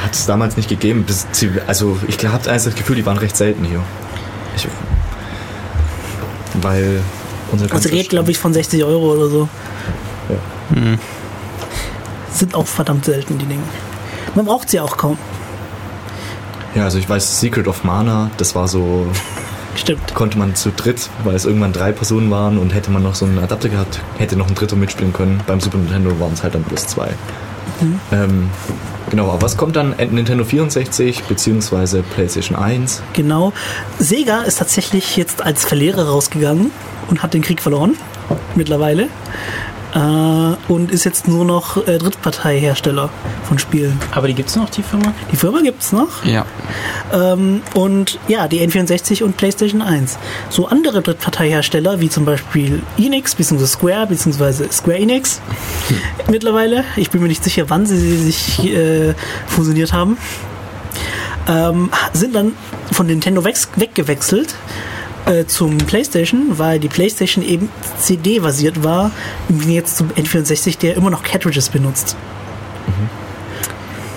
hat es damals nicht gegeben. Das, also ich habe einfach das Gefühl, die waren recht selten hier. Ich, weil unsere Also redet, glaube ich, von 60 Euro oder so. Ja. Sind auch verdammt selten, die Dinge. Man braucht sie auch kaum. Ja, also ich weiß, Secret of Mana, das war so, Stimmt. konnte man zu dritt, weil es irgendwann drei Personen waren und hätte man noch so einen Adapter gehabt, hätte noch ein dritter mitspielen können. Beim Super Nintendo waren es halt dann bloß zwei. Ähm, genau, aber was kommt dann? Nintendo 64 beziehungsweise PlayStation 1? Genau. Sega ist tatsächlich jetzt als Verlierer rausgegangen und hat den Krieg verloren. Mittlerweile. Äh, und ist jetzt nur noch äh, Drittparteihersteller von Spielen. Aber die gibt's noch, die Firma? Die Firma gibt's noch. Ja. Ähm, und ja, die N64 und PlayStation 1. So andere Drittparteihersteller, wie zum Beispiel Enix, bzw. Square, bzw. Square Enix mittlerweile. Ich bin mir nicht sicher, wann sie sich äh, fusioniert haben. Ähm, sind dann von Nintendo weggewechselt äh, zum PlayStation, weil die PlayStation eben CD-basiert war, im Gegensatz zum N64, der immer noch Cartridges benutzt.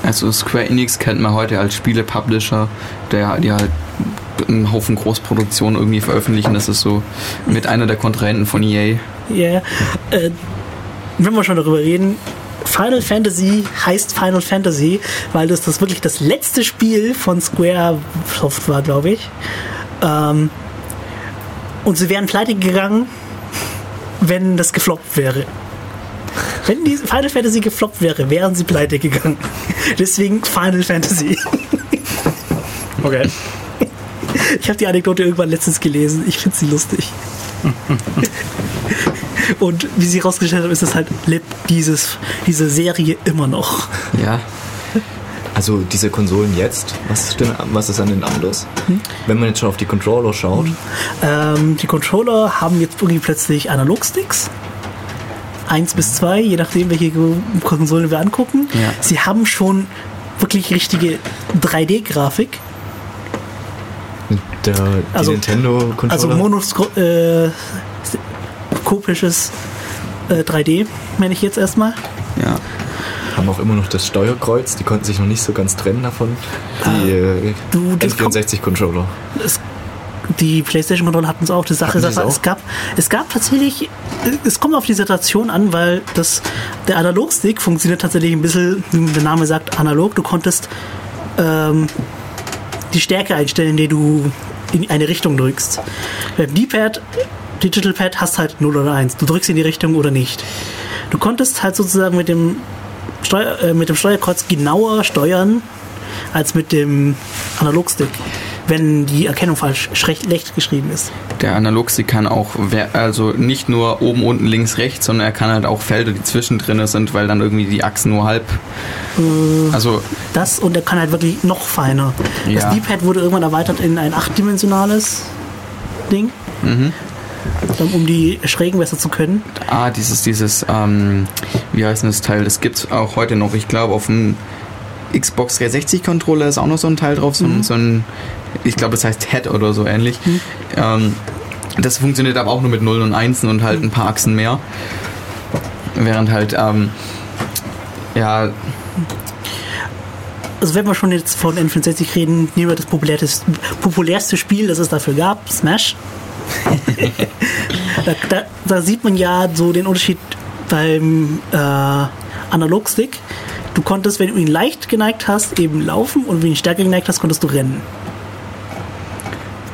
Also Square Enix kennt man heute als Spiele-Publisher, der die halt einen Haufen Großproduktionen irgendwie veröffentlichen. Das ist so mit einer der Kontrahenten von EA. Ja, äh, wenn wir schon darüber reden, Final Fantasy heißt Final Fantasy, weil das, das wirklich das letzte Spiel von Square Soft war, glaube ich. Ähm, und sie wären pleite gegangen, wenn das gefloppt wäre. Wenn die Final Fantasy gefloppt wäre, wären sie pleite gegangen. Deswegen Final Fantasy. Okay. Ich habe die Anekdote irgendwann letztens gelesen. Ich finde sie lustig. Und wie sie rausgestellt haben, ist es halt, lebt dieses, diese Serie immer noch. Ja. Also diese Konsolen jetzt, was ist, denn, was ist an den anders? Wenn man jetzt schon auf die Controller schaut, Ähm, die Controller haben jetzt irgendwie plötzlich Analogsticks. Eins bis zwei, je nachdem, welche Konsolen wir angucken. Ja. Sie haben schon wirklich richtige 3D-Grafik. der, die Also- Nintendo-Controller. Also monoskopisches äh, 3D, meine ich jetzt erstmal. Ja. Haben auch immer noch das Steuerkreuz, die konnten sich noch nicht so ganz trennen davon. Die äh, Ah, Du, das N64-Controller. es, die PlayStation-Kontrolle hatten es auch. Die Sache ist es gab, es gab tatsächlich, es kommt auf die Situation an, weil das, der Analogstick funktioniert tatsächlich ein bisschen, wie der Name sagt, analog. Du konntest ähm, die Stärke einstellen, die du in eine Richtung drückst. Beim D-Pad, Digital Pad, hast halt 0 oder 1. Du drückst in die Richtung oder nicht. Du konntest halt sozusagen mit dem, Steuer, äh, mit dem Steuerkreuz genauer steuern als mit dem Analogstick, wenn die Erkennung falsch schlecht geschrieben ist. Der Analogstick kann auch, also nicht nur oben, unten, links, rechts, sondern er kann halt auch Felder, die zwischendrin sind, weil dann irgendwie die Achsen nur halb. Also, Das und er kann halt wirklich noch feiner. Ja. Das D-Pad wurde irgendwann erweitert in ein achtdimensionales Ding, mhm. Um- um die Schrägen besser zu können. ah, dieses, dieses, ähm, wie heißt denn das Teil? Das gibt's auch heute noch. Ich glaube, auf dem Xbox 360 Controller ist auch noch so ein Teil drauf, so, ein- so ein Ich glaube, das heißt Head oder so ähnlich. Ähm, das funktioniert aber auch nur mit Nullen und Einsen und halt ein paar Achsen mehr. Während halt, ähm, ja, Also wenn wir schon jetzt von N64 reden, nehmen wir das populärste, populärste Spiel, das es dafür gab, Smash. Da, da, da sieht man ja so den Unterschied beim äh, Analogstick. Du konntest, wenn du ihn leicht geneigt hast, eben laufen und wenn du ihn stärker geneigt hast, konntest du rennen.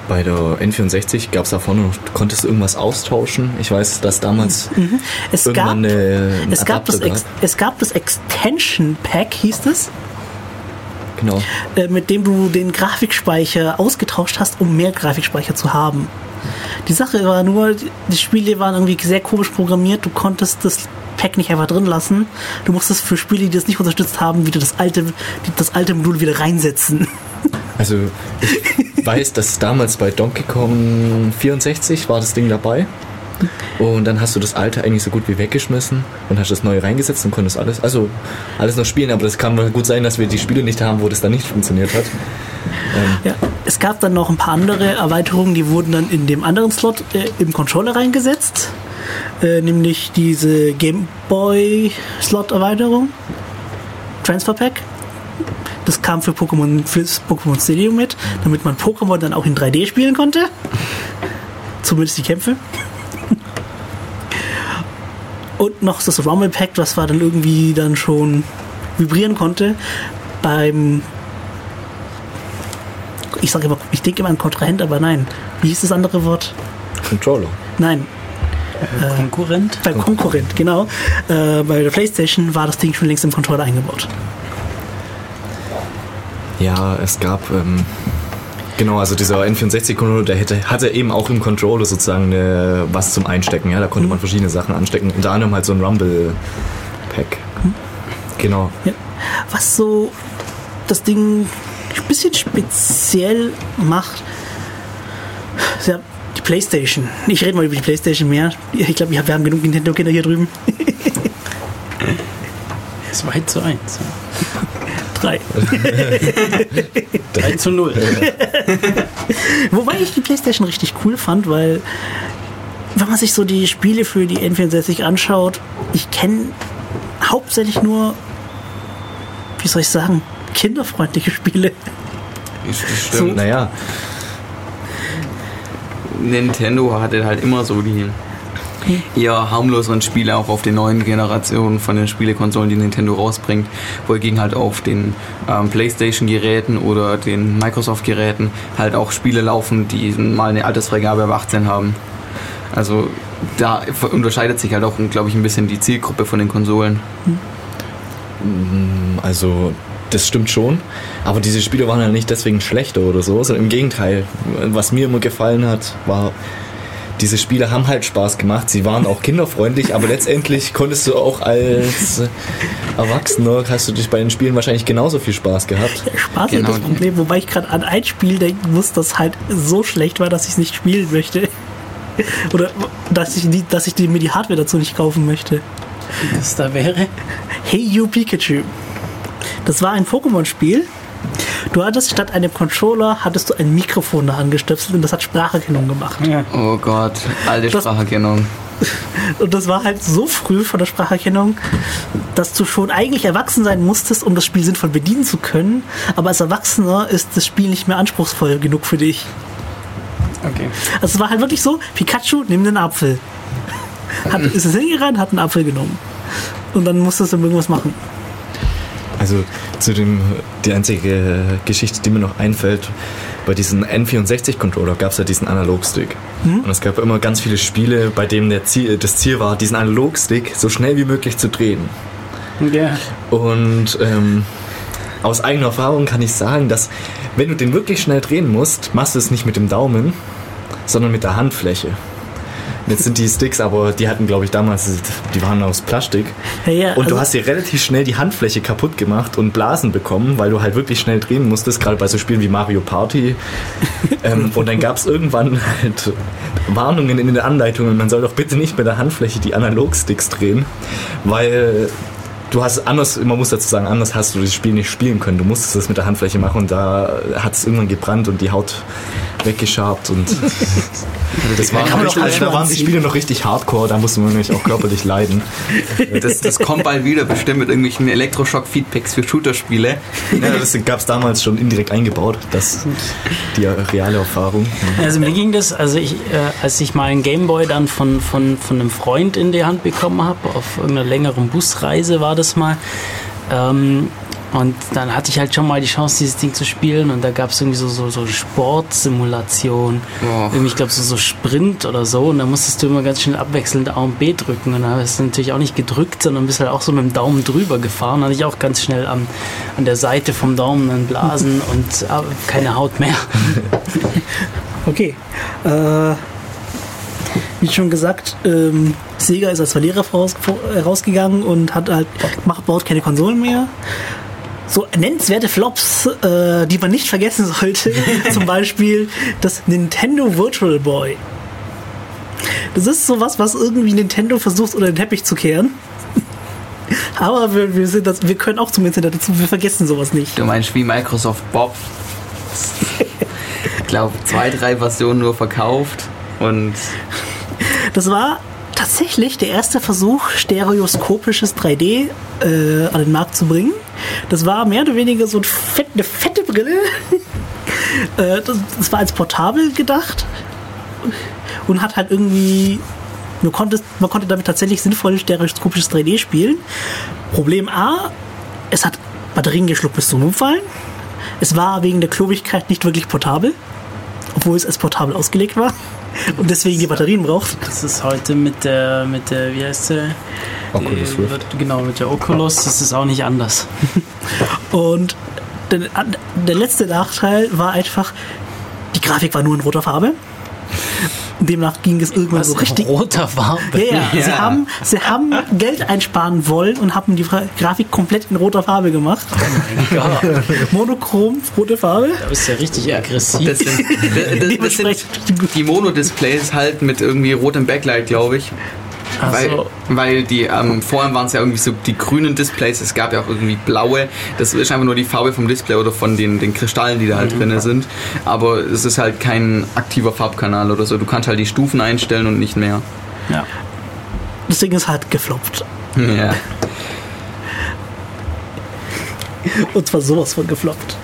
Bei der N64 gab es da vorne noch, du konntest irgendwas austauschen. Ich weiß, dass damals Es gab, eine, es, gab das Ex, es gab das Extension Pack, hieß es, Genau. äh, mit dem du den Grafikspeicher ausgetauscht hast, um mehr Grafikspeicher zu haben. Die Sache war nur, die Spiele waren irgendwie sehr komisch programmiert. Du konntest das Pack nicht einfach drin lassen. Du musstest für Spiele, die das nicht unterstützt haben, wieder das alte, das alte Modul wieder reinsetzen. Also ich weiß, dass damals bei Donkey Kong 64 war das Ding dabei. Und dann hast du das alte eigentlich so gut wie weggeschmissen und hast das neue reingesetzt und konntest alles, also alles noch spielen, aber das kann gut sein, dass wir die Spiele nicht haben, wo das dann nicht funktioniert hat. Ähm, Ja, es gab dann noch ein paar andere Erweiterungen, die wurden dann in dem anderen Slot äh, im Controller reingesetzt. Äh, nämlich diese Game Boy Slot Erweiterung. Transfer Pack. Das kam für Pokémon, fürs Pokémon Stadium mit, damit man Pokémon dann auch in 3D spielen konnte. Zumindest die Kämpfe. Und noch das Rumble Pack, was war dann irgendwie dann schon vibrieren konnte. Beim ich sage immer, ich denke immer an Kontrahent, aber nein. Wie hieß das andere Wort? Controller. Nein, Konkurrent? beim Konkurrent, genau. Äh, bei der Playstation war das Ding schon längst im Controller eingebaut. Ja, es gab, ähm, genau, also dieser N64-Controller, der hätte, hatte eben auch im Controller sozusagen eine, was zum Einstecken. Ja, da konnte man verschiedene Sachen anstecken. Unter anderem halt so ein Rumble-Pack. Genau. Ja. Was so das Ding ein bisschen speziell macht, ja die Playstation. Ich rede mal über die Playstation mehr. Ich glaube, wir haben genug Nintendo-Kinder hier drüben. 2 zu 1. Drei. 3 zu 0. Wobei ich die Playstation richtig cool fand, weil wenn man sich so die Spiele für die N64 anschaut, ich kenne hauptsächlich nur, wie soll ich sagen, kinderfreundliche Spiele. ist das stimmt. Naja, Nintendo hatte halt immer so die eher harmloseren Spiele auch auf den neuen Generationen von den Spielekonsolen, die Nintendo rausbringt, wohingegen halt auf den ähm, Playstation-Geräten oder den Microsoft-Geräten halt auch Spiele laufen, die mal eine Altersfreigabe ab 18 haben. Also da unterscheidet sich halt auch, glaube ich, ein bisschen die Zielgruppe von den Konsolen. also das stimmt schon. Aber diese Spiele waren ja nicht deswegen schlechter oder so, sondern im Gegenteil. Was mir immer gefallen hat, war, diese Spiele haben halt Spaß gemacht. Sie waren auch kinderfreundlich, aber letztendlich konntest du auch als Erwachsener, hast du dich bei den Spielen wahrscheinlich genauso viel Spaß gehabt. Spaß Genau. ist das Problem, wobei ich gerade an ein Spiel denken muss, das halt so schlecht war, dass ich es nicht spielen möchte. Oder dass ich, die, dass ich die, mir die Hardware dazu nicht kaufen möchte. Was da wäre? Hey You Pikachu. Das war ein Pokémon-Spiel. Du hattest statt einem Controller hattest du ein Mikrofon da angestöpselt und das hat Spracherkennung gemacht. Ja. Oh Gott, alte Das- Spracherkennung. Und das war halt so früh von der Spracherkennung, dass du schon eigentlich erwachsen sein musstest, um das Spiel sinnvoll bedienen zu können. Aber als Erwachsener ist das Spiel nicht mehr anspruchsvoll genug für dich. Okay. Also es war halt wirklich so, Pikachu, nimm den Apfel. Hat, ist es hingerannt, hat einen Apfel genommen. Und dann musstest du irgendwas machen. Also zu dem, die einzige Geschichte, die mir noch einfällt, bei diesem N64-Controller gab es ja diesen Analogstick. Und es gab immer ganz viele Spiele, bei denen der Ziel, das Ziel war, diesen Analogstick so schnell wie möglich zu drehen. Ja. Und ähm, aus eigener Erfahrung kann ich sagen, dass wenn du den wirklich schnell drehen musst, machst du es nicht mit dem Daumen, sondern mit der Handfläche. Jetzt sind die Sticks, aber die hatten, glaube ich, damals, die waren aus Plastik. Ja, ja, Und du also- hast dir relativ schnell die Handfläche kaputt gemacht und Blasen bekommen, weil du halt wirklich schnell drehen musstest, gerade bei so Spielen wie Mario Party. ähm, und dann gab es irgendwann halt Warnungen in den Anleitungen, man soll doch bitte nicht mit der Handfläche die Analogsticks drehen, weil du hast anders, man muss dazu sagen, anders hast du das Spiel nicht spielen können. Du musstest das mit der Handfläche machen und da hat es irgendwann gebrannt und die Haut weggeschabt und das war kann richtig, also da waren die. Spiele noch richtig hardcore, da musste man nämlich auch körperlich leiden. Das, das kommt bald wieder bestimmt mit irgendwelchen Elektroschock-Feedbacks für Shooter-Spiele. Ja, das gab es damals schon indirekt eingebaut, das die reale Erfahrung. Also mir ging das, also ich, äh, als ich mal einen Gameboy dann von, von, von einem Freund in die Hand bekommen habe, auf irgendeiner längeren Busreise war das mal, ähm, und dann hatte ich halt schon mal die Chance, dieses Ding zu spielen und da gab es irgendwie so, so, so Sportsimulation, Oh. irgendwie, ich glaube so, so Sprint oder so und da musstest du immer ganz schnell abwechselnd A und B drücken und da hast du natürlich auch nicht gedrückt, sondern bist halt auch so mit dem Daumen drüber gefahren, da hatte ich auch ganz schnell an, an der Seite vom Daumen einen Blasen und äh, keine Haut mehr. Okay. Äh, wie schon gesagt, ähm, Sega ist als Verlierer voraus, vor- äh, rausgegangen und hat halt macht, baut keine Konsolen mehr. So nennenswerte Flops, äh, die man nicht vergessen sollte. Zum Beispiel das Nintendo Virtual Boy. Das ist sowas, was irgendwie Nintendo versucht, unter den Teppich zu kehren. Aber wir, wir, sind das, wir können auch zum Internet dazu, wir vergessen sowas nicht. Du meinst wie Microsoft Bob? Ich glaube, zwei, drei Versionen nur verkauft und Das war tatsächlich der erste Versuch, stereoskopisches 3D äh, an den Markt zu bringen. Das war mehr oder weniger so ein fett, eine fette Brille. äh, das, das war als portabel gedacht und hat halt irgendwie. Man konnte, man konnte damit tatsächlich sinnvoll stereoskopisches 3D spielen. Problem A, es hat Batterien geschluckt bis zum Umfallen. Es war wegen der Klobigkeit nicht wirklich portabel, obwohl es als portabel ausgelegt war und deswegen die Batterien braucht. Das ist heute mit der, mit der, wie heißt der? Oculus Die- Rift. wird- Genau, mit der Oculus, das ist auch nicht anders. Und der, der letzte Nachteil war einfach, die Grafik war nur in roter Farbe. Demnach ging es irgendwann so richtig. roter Farbe. Ja, ja. Sie, Ja. haben, sie haben Geld einsparen wollen und haben die Grafik komplett in roter Farbe gemacht. Monochrom, rote Farbe. Du bist ja richtig aggressiv. das sind, das, das, das sind die Mono-Displays halt mit irgendwie rotem Backlight, glaube ich. Ach Weil, so. weil die, ähm, vorher waren es ja irgendwie so die grünen Displays, es gab ja auch irgendwie blaue. Das ist einfach nur die Farbe vom Display oder von den, den Kristallen, die da halt drin sind. Aber es ist halt kein aktiver Farbkanal oder so. Du kannst halt die Stufen einstellen und nicht mehr. Ja. Das Ding ist halt gefloppt. Ja. Und zwar sowas von gefloppt.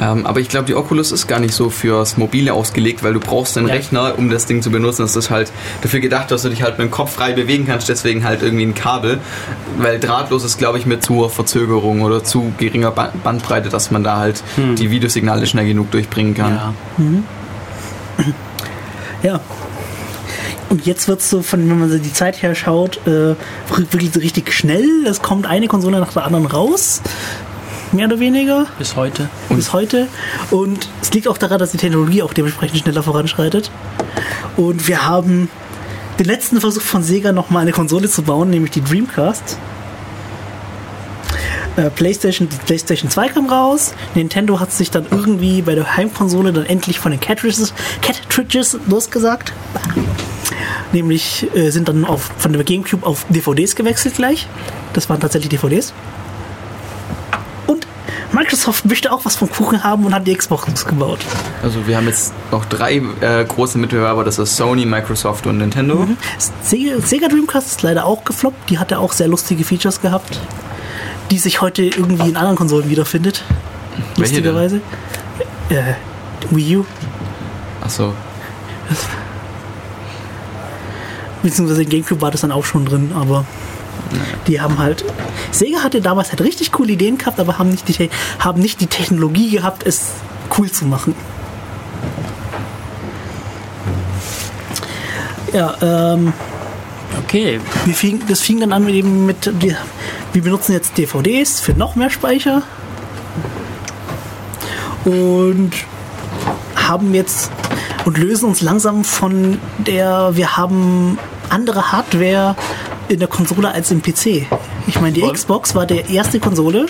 Ähm, aber ich glaube, die Oculus ist gar nicht so fürs Mobile ausgelegt, weil du brauchst einen Ja. Rechner, um das Ding zu benutzen. Das ist halt dafür gedacht, dass du dich halt mit dem Kopf frei bewegen kannst, deswegen halt irgendwie ein Kabel. Weil drahtlos ist, glaube ich, mit zu hoher Verzögerung oder zu geringer Ba- Bandbreite, dass man da halt die Videosignale schnell genug durchbringen kann. ja. Ja. Und jetzt wird es so, von, wenn man so die Zeit her schaut, äh, wirklich so richtig schnell. Es kommt eine Konsole nach der anderen raus. Mehr oder weniger. Bis heute. bis heute. Und es liegt auch daran, dass die Technologie auch dementsprechend schneller voranschreitet. Und wir haben den letzten Versuch von Sega nochmal eine Konsole zu bauen, nämlich die Dreamcast. Äh, PlayStation, die PlayStation 2 kam raus. Nintendo hat sich dann irgendwie bei der Heimkonsole dann endlich von den Cartridges, Cartridges losgesagt. Nämlich äh, sind dann auf, von der Gamecube auf DVDs gewechselt gleich. Das waren tatsächlich DVDs. Microsoft möchte auch was vom Kuchen haben und hat die Xbox gebaut. Also wir haben jetzt noch drei äh, große Mitbewerber, das ist Sony, Microsoft und Nintendo. Sega, Sega Dreamcast ist leider auch gefloppt. Die hatte auch sehr lustige Features gehabt, die sich heute irgendwie in anderen Konsolen wiederfindet. Welche denn? Lustigerweise. Äh, Wii U, Achso. beziehungsweise in Gamecube war das dann auch schon drin, aber die haben halt. Sega hatte damals halt richtig coole Ideen gehabt, aber haben nicht die, haben nicht die Technologie gehabt, es cool zu machen. Ja, ähm, Okay. Wir fing, das fing dann an mit eben mit, wir benutzen jetzt DVDs für noch mehr Speicher und haben jetzt und lösen uns langsam von der, wir haben andere Hardware in der Konsole als im PC. Ich meine, die Wollen- Xbox war der erste Konsole,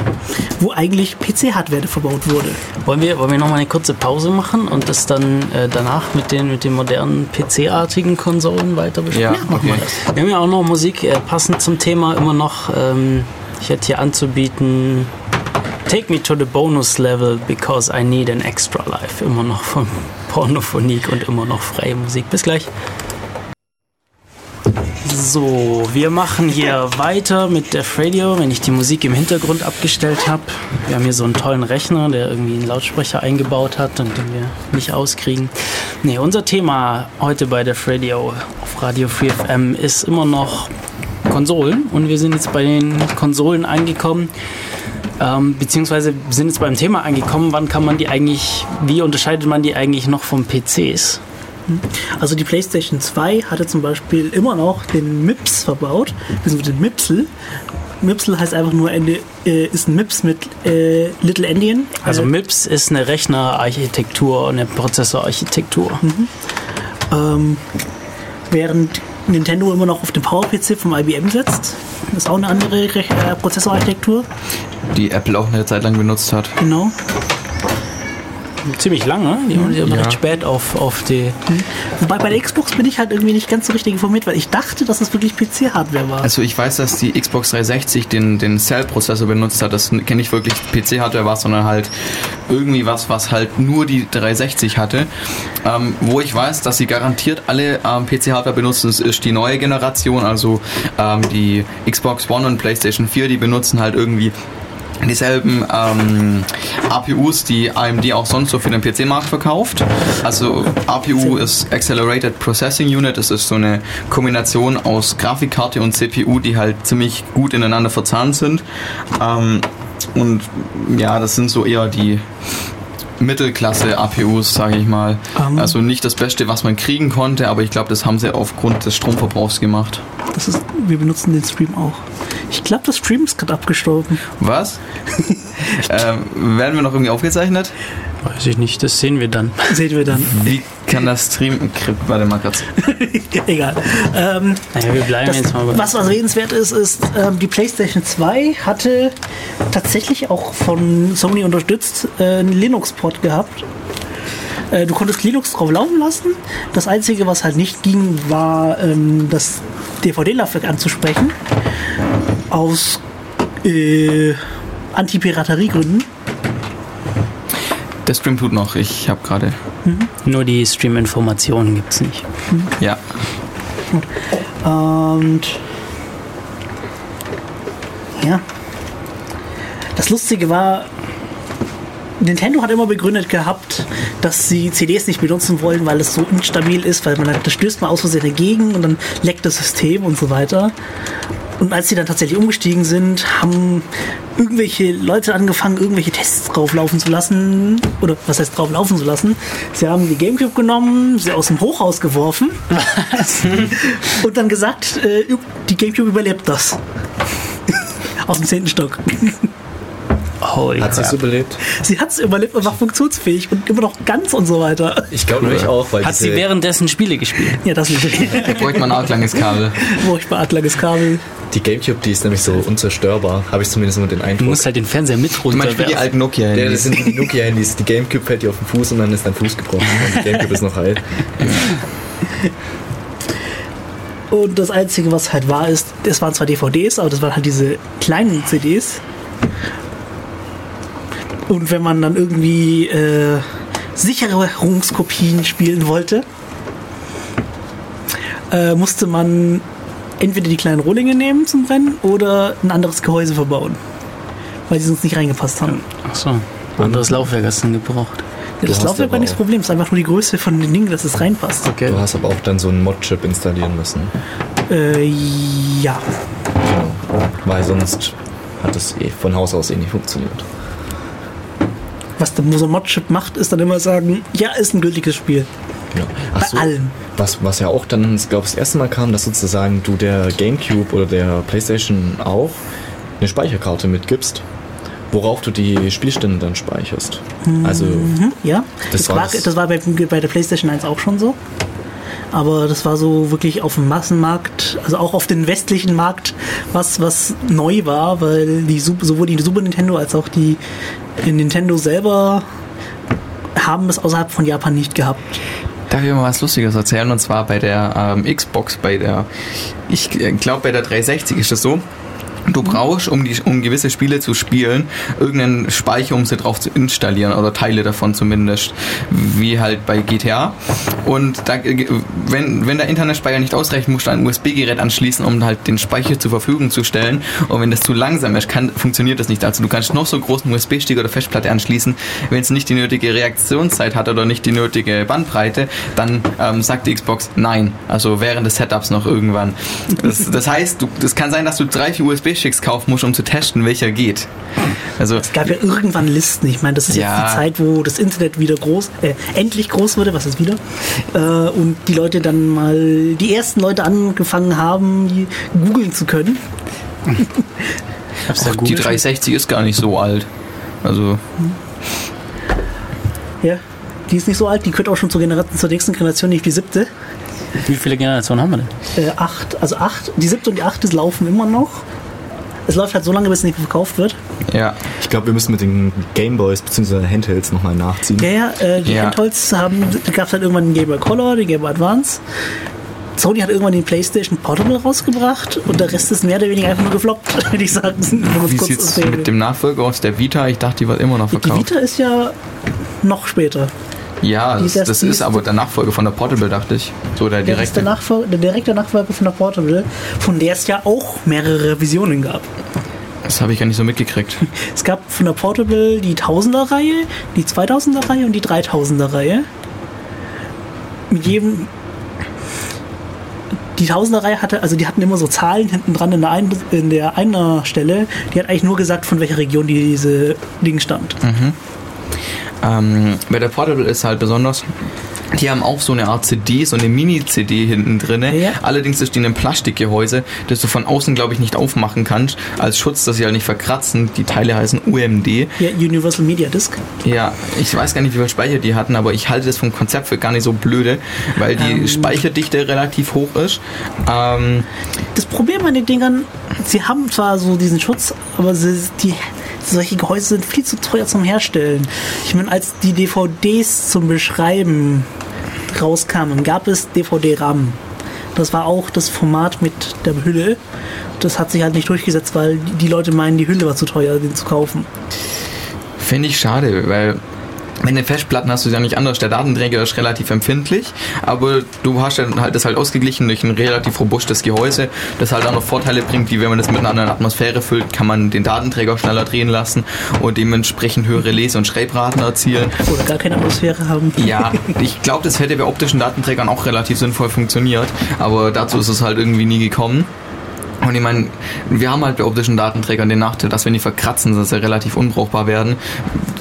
wo eigentlich PC-Hardware verbaut wurde. Wollen wir, wollen wir noch mal eine kurze Pause machen und das dann äh, danach mit den, mit den modernen PC-artigen Konsolen weiter besprechen? Ja, okay. Wir haben ja auch noch Musik äh, passend zum Thema immer noch ähm, Ich hätte hier anzubieten Take Me to the Bonus Level because I need an extra life. Immer noch von Pornophonik und immer noch freie Musik. Bis gleich. So, wir machen hier weiter mit Def Radio, wenn ich die Musik im Hintergrund abgestellt habe. Wir haben hier so einen tollen Rechner, der irgendwie einen Lautsprecher eingebaut hat und den wir nicht auskriegen. Nee, unser Thema heute bei Def Radio auf Radio Free FM ist immer noch Konsolen und wir sind jetzt bei den Konsolen angekommen. Ähm, beziehungsweise sind jetzt beim Thema angekommen, wann kann man die eigentlich, wie unterscheidet man die eigentlich noch vom PCs? Also die PlayStation 2 hatte zum Beispiel immer noch den MIPS verbaut, beziehungsweise den MIPSel. MIPSel heißt einfach nur Ende, äh, ist ein MIPS mit äh, Little Endian. Also Äh, MIPS ist eine Rechnerarchitektur, eine Prozessorarchitektur. ähm, während Nintendo immer noch auf den PowerPC vom IBM setzt. Das ist auch eine andere Rech äh, Prozessorarchitektur. Die Apple auch eine Zeit lang benutzt hat. Genau. Ziemlich lange, die haben die aber recht spät auf, auf die. Wobei bei der Xbox bin ich halt irgendwie nicht ganz so richtig informiert, weil ich dachte, dass es wirklich PC-Hardware war. Also ich weiß, dass die Xbox 360 den, den Cell-Prozessor benutzt hat. Das kenne ich wirklich PC-Hardware war, sondern halt irgendwie was, was halt nur die 360 hatte. Ähm, wo ich weiß, dass sie garantiert alle ähm, PC-Hardware benutzen, das ist die neue Generation, also ähm, die Xbox One und PlayStation 4, die benutzen halt irgendwie dieselben ähm, APUs, die AMD auch sonst so für den PC-Markt verkauft. Also APU ist Accelerated Processing Unit, das ist so eine Kombination aus Grafikkarte und CPU, die halt ziemlich gut ineinander verzahnt sind. Ähm, und ja, das sind so eher die Mittelklasse APUs, sage ich mal. Ähm. also nicht das Beste, was man kriegen konnte, aber ich glaube, das haben sie aufgrund des Stromverbrauchs gemacht. Das ist, wir benutzen den Stream auch. Ich glaube, das Stream ist gerade abgestorben. Was? ähm, werden wir noch irgendwie aufgezeichnet? Weiß ich nicht, das sehen wir dann. Sehen wir dann. Wie kann das Stream... Warte mal kurz. Egal. Ähm, Naja, wir bleiben das, jetzt mal bei. was was redenswert ist, ist, ähm, die PlayStation 2 hatte tatsächlich auch von Sony unterstützt äh, einen Linux-Port gehabt. Äh, du konntest Linux drauf laufen lassen. Das Einzige, was halt nicht ging, war ähm, das DVD-Laufwerk anzusprechen. Aus äh, Anti-Piraterie-Gründen. Der Stream tut noch. Ich habe gerade... Nur die Stream-Informationen gibt es nicht. Ja. Und ja. Das Lustige war, Nintendo hat immer begründet gehabt, dass sie CDs nicht benutzen wollen, weil es so instabil ist, weil man das stößt mal aus Versehen dagegen und dann leckt das System und so weiter. Und als sie dann tatsächlich umgestiegen sind, haben irgendwelche Leute angefangen, irgendwelche Tests drauflaufen zu lassen. Oder was heißt drauflaufen zu lassen? Sie haben die Gamecube genommen, sie aus dem Hochhaus geworfen und dann gesagt, äh, die Gamecube überlebt das. Aus dem zehnten Stock. Holy Hat sie so überlebt? Sie hat es überlebt und war funktionsfähig und immer noch ganz und so weiter. Ich glaube nämlich auch, weil Hat sie währenddessen Spiele gespielt? Ja, das ist Da bräuchte man ein arg langes Kabel. wo ich bei langes Kabel. Die Gamecube, die ist nämlich so unzerstörbar, habe ich zumindest immer den Du Eindruck. musst halt den Fernseher mit Du meinst wie die alten nokia Ja, das sind die Nokia-Handys. Die Gamecube fällt dir auf den Fuß und dann ist dein Fuß gebrochen. Und die Gamecube ist noch heil. Und das Einzige, was halt war, ist, es waren zwar DVDs, aber das waren halt diese kleinen CDs. Und wenn man dann irgendwie äh, Sicherungskopien spielen wollte, äh, musste man entweder die kleinen Rohlinge nehmen zum Brennen oder ein anderes Gehäuse verbauen. Weil die sonst nicht reingepasst haben. Achso, anderes Laufwerk hast du dann gebraucht. Ja, das Laufwerk war nicht das Problem, es ist einfach nur die Größe von den Dingen, dass es reinpasst. Okay. Du hast aber auch dann so einen Mod-Chip installieren müssen. Äh, ja. Genau. Weil sonst hat es eh von Haus aus eh nicht funktioniert. Was der so ein Mod-Chip macht, ist dann immer sagen, ja, ist ein gültiges Spiel. Genau. Bei allem. Was, was ja auch dann, ich glaube das erste Mal kam, dass sozusagen du der Gamecube oder der Playstation auch eine Speicherkarte mitgibst, worauf du die Spielstände dann speicherst. Also Hm, ja, Das war das- das war bei, bei der PlayStation 1 auch schon so. Aber das war so wirklich auf dem Massenmarkt, also auch auf den westlichen Markt, was, was neu war, weil die, sowohl die Super Nintendo als auch die Nintendo selber haben es außerhalb von Japan nicht gehabt. Darf ich mal was Lustiges erzählen? Und zwar bei der ähm, Xbox, bei der, ich glaube bei der 360 ist das so. Du brauchst, um, die, um gewisse Spiele zu spielen, irgendeinen Speicher, um sie drauf zu installieren oder Teile davon zumindest, wie halt bei GTA. Und da, wenn, wenn der Internetspeicher nicht ausreicht, musst du ein USB-Gerät anschließen, um halt den Speicher zur Verfügung zu stellen. Und wenn das zu langsam ist, kann, funktioniert das nicht. Also du kannst noch so großen USB-Stick oder Festplatte anschließen, wenn es nicht die nötige Reaktionszeit hat oder nicht die nötige Bandbreite, dann ähm, sagt die Xbox nein. Also während des Setups noch irgendwann. Das, das heißt, das kann sein, dass du drei, vier USB-Sticks kaufen musst, um zu testen, welcher geht. Also Es gab ja irgendwann Listen. Ich meine, das ist Ja. jetzt die Zeit, wo das Internet wieder groß, äh, endlich groß wurde, was ist wieder? Äh, und die Leute dann mal, die ersten Leute angefangen haben, die googeln zu können. Hab's ja die Google. 360 ist gar nicht so alt. Also Ja, die ist nicht so alt, die gehört auch schon zur, Generation, zur nächsten Generation, nicht die siebte. Wie viele Generationen haben wir denn? Äh, acht, also acht, die siebte und die achte laufen immer noch. Es läuft halt so lange, bis es nicht mehr verkauft wird. ja. Ich glaube, wir müssen mit den Gameboys bzw. Handhelds nochmal nachziehen. Ja, ja, äh, die Ja. Handholz haben, da gab es halt irgendwann den Game Boy Color, den Game Boy Advance. Sony hat irgendwann den PlayStation Portable rausgebracht und der Rest ist mehr oder weniger einfach nur gefloppt, würde ich sagen. Es Wie erzählen will. mit dem Nachfolger aus der Vita? Ich dachte, die wird immer noch Die verkauft. Vita ist ja noch später. Ja, die das, das die ist aber der Nachfolger von der Portable, dachte ich. So der Der ist der, direkte. Nachfolger, der direkte Nachfolger von der Portable, von der es ja auch mehrere Visionen gab. Das habe ich gar nicht so mitgekriegt. Es gab von der Portable die 1000er-Reihe, die 2000er-Reihe und die 3000er-Reihe. Mit jedem. Die 1000er-Reihe hatte, also die hatten immer so Zahlen hinten dran in der, ein, in der einer Stelle. Die hat eigentlich nur gesagt, von welcher Region diese Ding stammt. Ähm, bei der Portable ist halt besonders, die haben auch so eine Art CD, so eine Mini-CD hinten drin. Ja. Allerdings ist die in einem Plastikgehäuse, das du von außen, glaube ich, nicht aufmachen kannst, als Schutz, dass sie halt nicht verkratzen. Die Teile heißen UMD. Ja, Universal Media Disc. Ja, ich weiß gar nicht, wie viel Speicher die hatten, aber ich halte das vom Konzept für gar nicht so blöde, weil die Ähm. Speicherdichte relativ hoch ist. Ähm, Das Problem an den Dingern, sie haben zwar so diesen Schutz, aber sie, die, solche Gehäuse sind viel zu teuer zum Herstellen. Ich meine, als die DVDs zum Beschreiben rauskamen, gab es DVD-RAM. Das war auch das Format mit der Hülle. Das hat sich halt nicht durchgesetzt, weil die Leute meinen, die Hülle war zu teuer, den zu kaufen. Finde ich schade, weil mit den Festplatten hast du es ja nicht anders. Der Datenträger ist relativ empfindlich, aber du hast dann halt das halt ausgeglichen durch ein relativ robustes Gehäuse, das halt auch noch Vorteile bringt, wie wenn man das mit einer anderen Atmosphäre füllt, kann man den Datenträger schneller drehen lassen und dementsprechend höhere Lese- und Schreibraten erzielen. Oder gar keine Atmosphäre haben. Ja, ich glaube, das hätte bei optischen Datenträgern auch relativ sinnvoll funktioniert, aber dazu ist es halt irgendwie nie gekommen. Und ich meine, wir haben halt bei optischen Datenträgern den Nachteil, dass wenn die verkratzen, dass sie relativ unbrauchbar werden.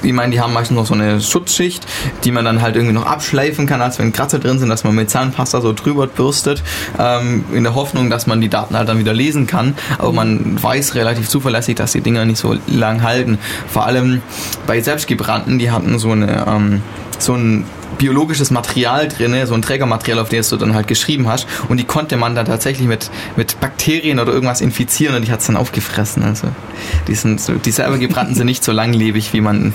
Ich meine, die haben meistens noch so eine Schutzschicht, die man dann halt irgendwie noch abschleifen kann, als wenn Kratzer drin sind, dass man mit Zahnpasta so drüber bürstet, ähm, in der Hoffnung, dass man die Daten halt dann wieder lesen kann. Aber man weiß relativ zuverlässig, dass die Dinger nicht so lang halten. Vor allem bei selbstgebrannten, die hatten so eine, ähm, so ein biologisches Material drin, so ein Trägermaterial, auf das du dann halt geschrieben hast. Und die konnte man dann tatsächlich mit, mit Bakterien oder irgendwas infizieren und die hat es dann aufgefressen. Also die, sind die selber gebrannten sind nicht so langlebig, wie man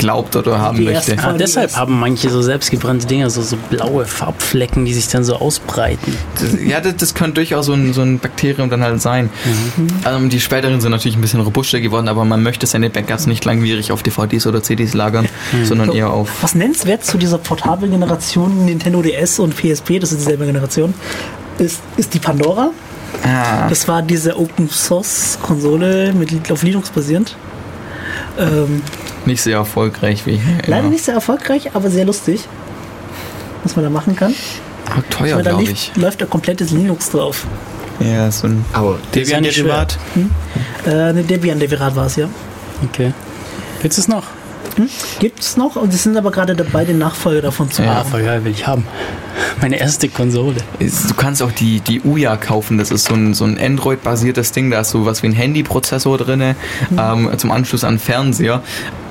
glaubt oder haben Die möchte. ersten- Ah, deshalb haben manche so selbstgebrannte Dinger so, so blaue Farbflecken, die sich dann so ausbreiten. Das, ja, das, das könnte durchaus so ein, so ein Bakterium dann halt sein. Ähm, die späteren sind natürlich ein bisschen robuster geworden, aber man möchte seine Backups nicht langwierig auf DVDs oder CDs lagern, sondern eher auf Was nennenswert zu dieser portablen Generation Nintendo DS und PSP, das ist dieselbe Generation, ist, ist die Pandora. Ah, Das war diese Open Source Konsole mit auf Linux basierend. Ähm, nicht sehr erfolgreich wie leider immer. nicht sehr erfolgreich, aber sehr lustig. Was man da machen kann. Ah, teuer, glaube lief, ich. läuft da komplettes Linux drauf. Ja, so ein Aber Das ist ja nicht schwer. Derivat. Äh, eine Debian-Derivat war es, ja. Okay. Willst du es noch? Gibt es noch und sie sind aber gerade dabei, den Nachfolger davon zu Ja, machen. voll geil, will ich haben. Meine erste Konsole. Du kannst auch die, die Uya kaufen. Das ist so ein, so ein Android-basiertes Ding. Da ist so was wie ein Handyprozessor drin ähm, zum Anschluss an Fernseher.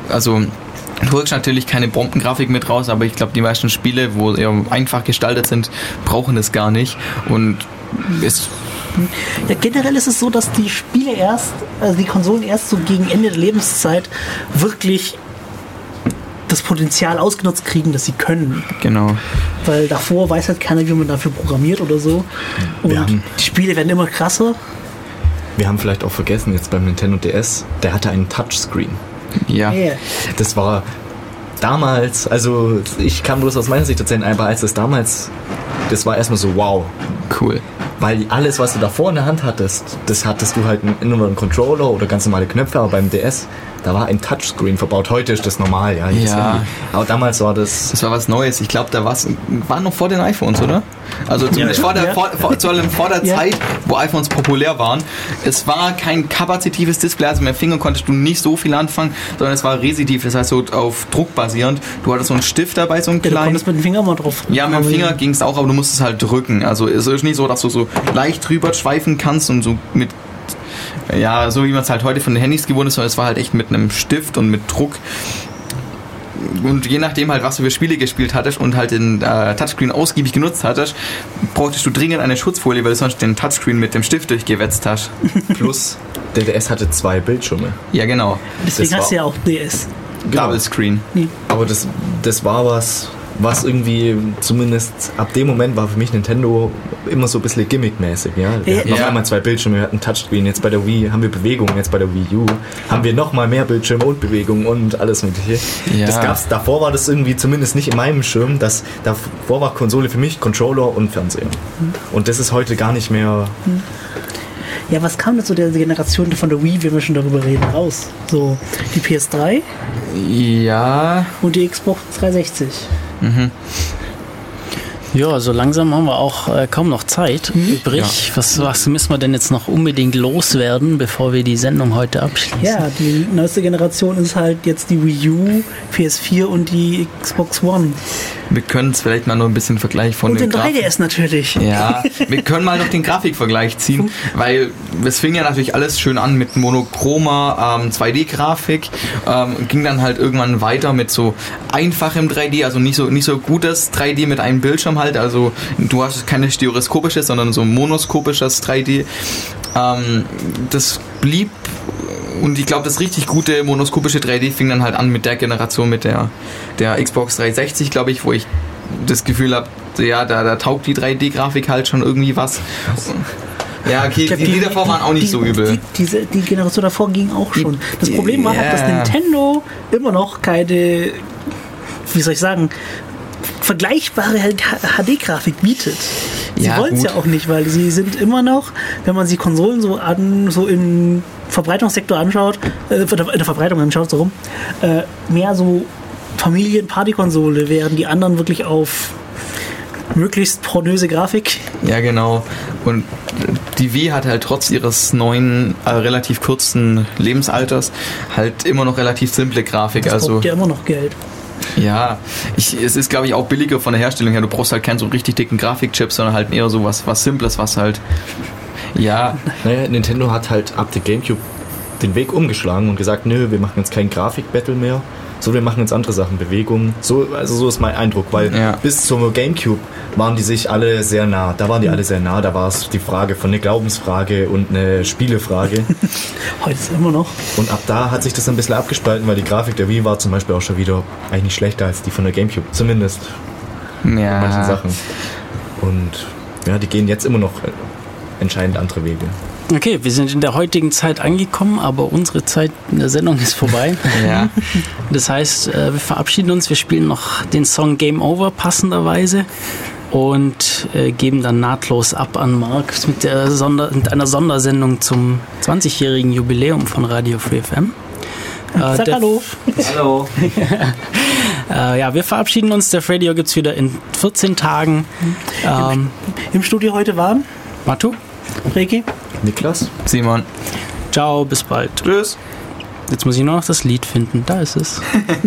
Also du holst natürlich keine Bombengrafik mit raus, aber ich glaube, die meisten Spiele, wo eher einfach gestaltet sind, brauchen das gar nicht. Und es Ja, generell ist es so, dass die Spiele erst, also die Konsolen erst so gegen Ende der Lebenszeit wirklich das Potenzial ausgenutzt kriegen, das sie können. genau. Weil davor weiß halt keiner, wie man dafür programmiert oder so. Und die Spiele werden immer krasser. wir haben vielleicht auch vergessen, jetzt beim Nintendo DS, der hatte einen Touchscreen. Ja. Yeah. Das war damals, also ich kann bloß aus meiner Sicht erzählen, aber als das damals, das war erstmal so wow. Cool. Weil alles, was du davor in der Hand hattest, das hattest du halt nur noch einen Controller oder ganz normale Knöpfe, aber beim DS, da war ein Touchscreen verbaut. Heute ist das normal, ja. Ja. Aber damals war das. Das war was Neues. Ich glaube, da war's, war noch vor den iPhones, oder? Also zumindest Ja. vor der, Ja. vor, vor, vor, vor der Ja. Zeit, wo iPhones populär waren. Es war kein kapazitives Display, also mit dem Finger konntest du nicht so viel anfangen, sondern es war residiv, das heißt so auf Druck basierend. Du hattest so einen Stift dabei, so einen Ja, du kleinen. konntest mit dem Finger mal drauf. Ja, mit dem Finger ging es auch, aber du musstest halt drücken. Also es ist nicht so, dass du so leicht drüber schweifen kannst und so mit, ja, so wie man es halt heute von den Handys gewohnt ist, sondern es war halt echt mit einem Stift und mit Druck. Und je nachdem halt, was du für Spiele gespielt hattest und halt den äh, Touchscreen ausgiebig genutzt hattest, brauchtest du dringend eine Schutzfolie, weil du sonst den Touchscreen mit dem Stift durchgewetzt hast. Plus, der DS hatte zwei Bildschirme. Ja, genau. Deswegen das hast du ja auch DS. Double Screen. Aber das, das war was, was irgendwie zumindest ab dem Moment war für mich Nintendo immer so ein bisschen gimmickmäßig. Ja? Wir Ja. hatten auf Ja. einmal zwei Bildschirme, wir hatten Touchscreen, jetzt bei der Wii haben wir Bewegung, jetzt bei der Wii U haben wir nochmal mehr Bildschirme und Bewegung und alles mögliche. Ja. Das gab's, davor war das irgendwie zumindest nicht in meinem Schirm, das, davor war Konsole für mich Controller und Fernseher. Und das ist heute gar nicht mehr Ja, was kam denn zu der Generation von der Wii, wenn wir schon darüber reden, raus? So, die PS3 Ja. und die Xbox 360. Ja, so langsam haben wir auch äh, kaum noch Zeit übrig. Was, was müssen wir denn jetzt noch unbedingt loswerden, bevor wir die Sendung heute abschließen? Ja, die neueste Generation ist halt jetzt die Wii U, PS4 und die Xbox One. Wir können es vielleicht mal nur ein bisschen Vergleich von Und den Grafik- 3DS natürlich. Ja, wir können mal noch den Grafikvergleich ziehen, weil es fing ja natürlich alles schön an mit monochromer ähm, 2D-Grafik, ähm, ging dann halt irgendwann weiter mit so einfachem 3D, also nicht so nicht so gutes 3D mit einem Bildschirm halt, also du hast keine stereoskopisches, sondern so monoskopisches 3D. Ähm, das blieb und ich glaube, das richtig gute monoskopische 3D fing dann halt an mit der Generation, mit der, der Xbox 360, glaube ich, wo ich das Gefühl habe, ja, da, da taugt die 3D-Grafik halt schon irgendwie was. Ja, okay, glaub, die, die davor waren auch nicht die, so übel. Die, diese, die Generation davor ging auch schon. Das die- Problem war halt, dass. Nintendo immer noch keine, wie soll ich sagen, vergleichbare HD-Grafik bietet. Sie Ja, wollen es ja auch nicht, weil sie sind immer noch, wenn man sich Konsolen so an, so im Verbreitungssektor anschaut, äh, in der Verbreitung anschaut, so rum, äh, mehr so Familien-Party-Konsole, während die anderen wirklich auf möglichst pornöse Grafik. Ja, genau. Und die Wii hat halt trotz ihres neuen, äh, relativ kurzen Lebensalters halt immer noch relativ simple Grafik. Das also braucht ja immer noch Geld. Ja, ich, es ist glaube ich auch billiger von der Herstellung her. Du brauchst halt keinen so richtig dicken Grafikchip, sondern halt eher so was, was Simples, was halt. Ja, Naja, Nintendo hat halt ab der Gamecube den Weg umgeschlagen und gesagt, nö, wir machen jetzt kein Grafik-Battle mehr, so wir machen jetzt andere Sachen, Bewegung. So, also so ist mein Eindruck, weil Ja. bis zur Gamecube waren die sich alle sehr nah. Da waren die alle sehr nah. Da war es die Frage von eine Glaubensfrage und eine Spielefrage. Heute ist immer noch. und ab da hat sich das ein bisschen abgespalten, weil die Grafik der Wii war zum Beispiel auch schon wieder eigentlich nicht schlechter als die von der Gamecube. Zumindest in manchen ja. Sachen. Und ja, die gehen jetzt immer noch entscheidend andere Wege. Okay, wir sind in der heutigen Zeit angekommen, aber unsere Zeit in der Sendung ist vorbei. Ja. Das heißt, äh, wir verabschieden uns. Wir spielen noch den Song Game Over passenderweise und äh, geben dann nahtlos ab an Marc mit, der Sonder mit einer Sondersendung zum 20-jährigen Jubiläum von Radio Free FM. Äh, Sag Hallo. Hallo. Äh, ja, wir verabschieden uns. Der Radio gibt es wieder in 14 Tagen. Ähm, Im Studio heute waren Matu, Reiki. Niklas? Simon. ciao, bis bald. Tschüss. Jetzt muss ich nur noch das Lied finden. Da ist es.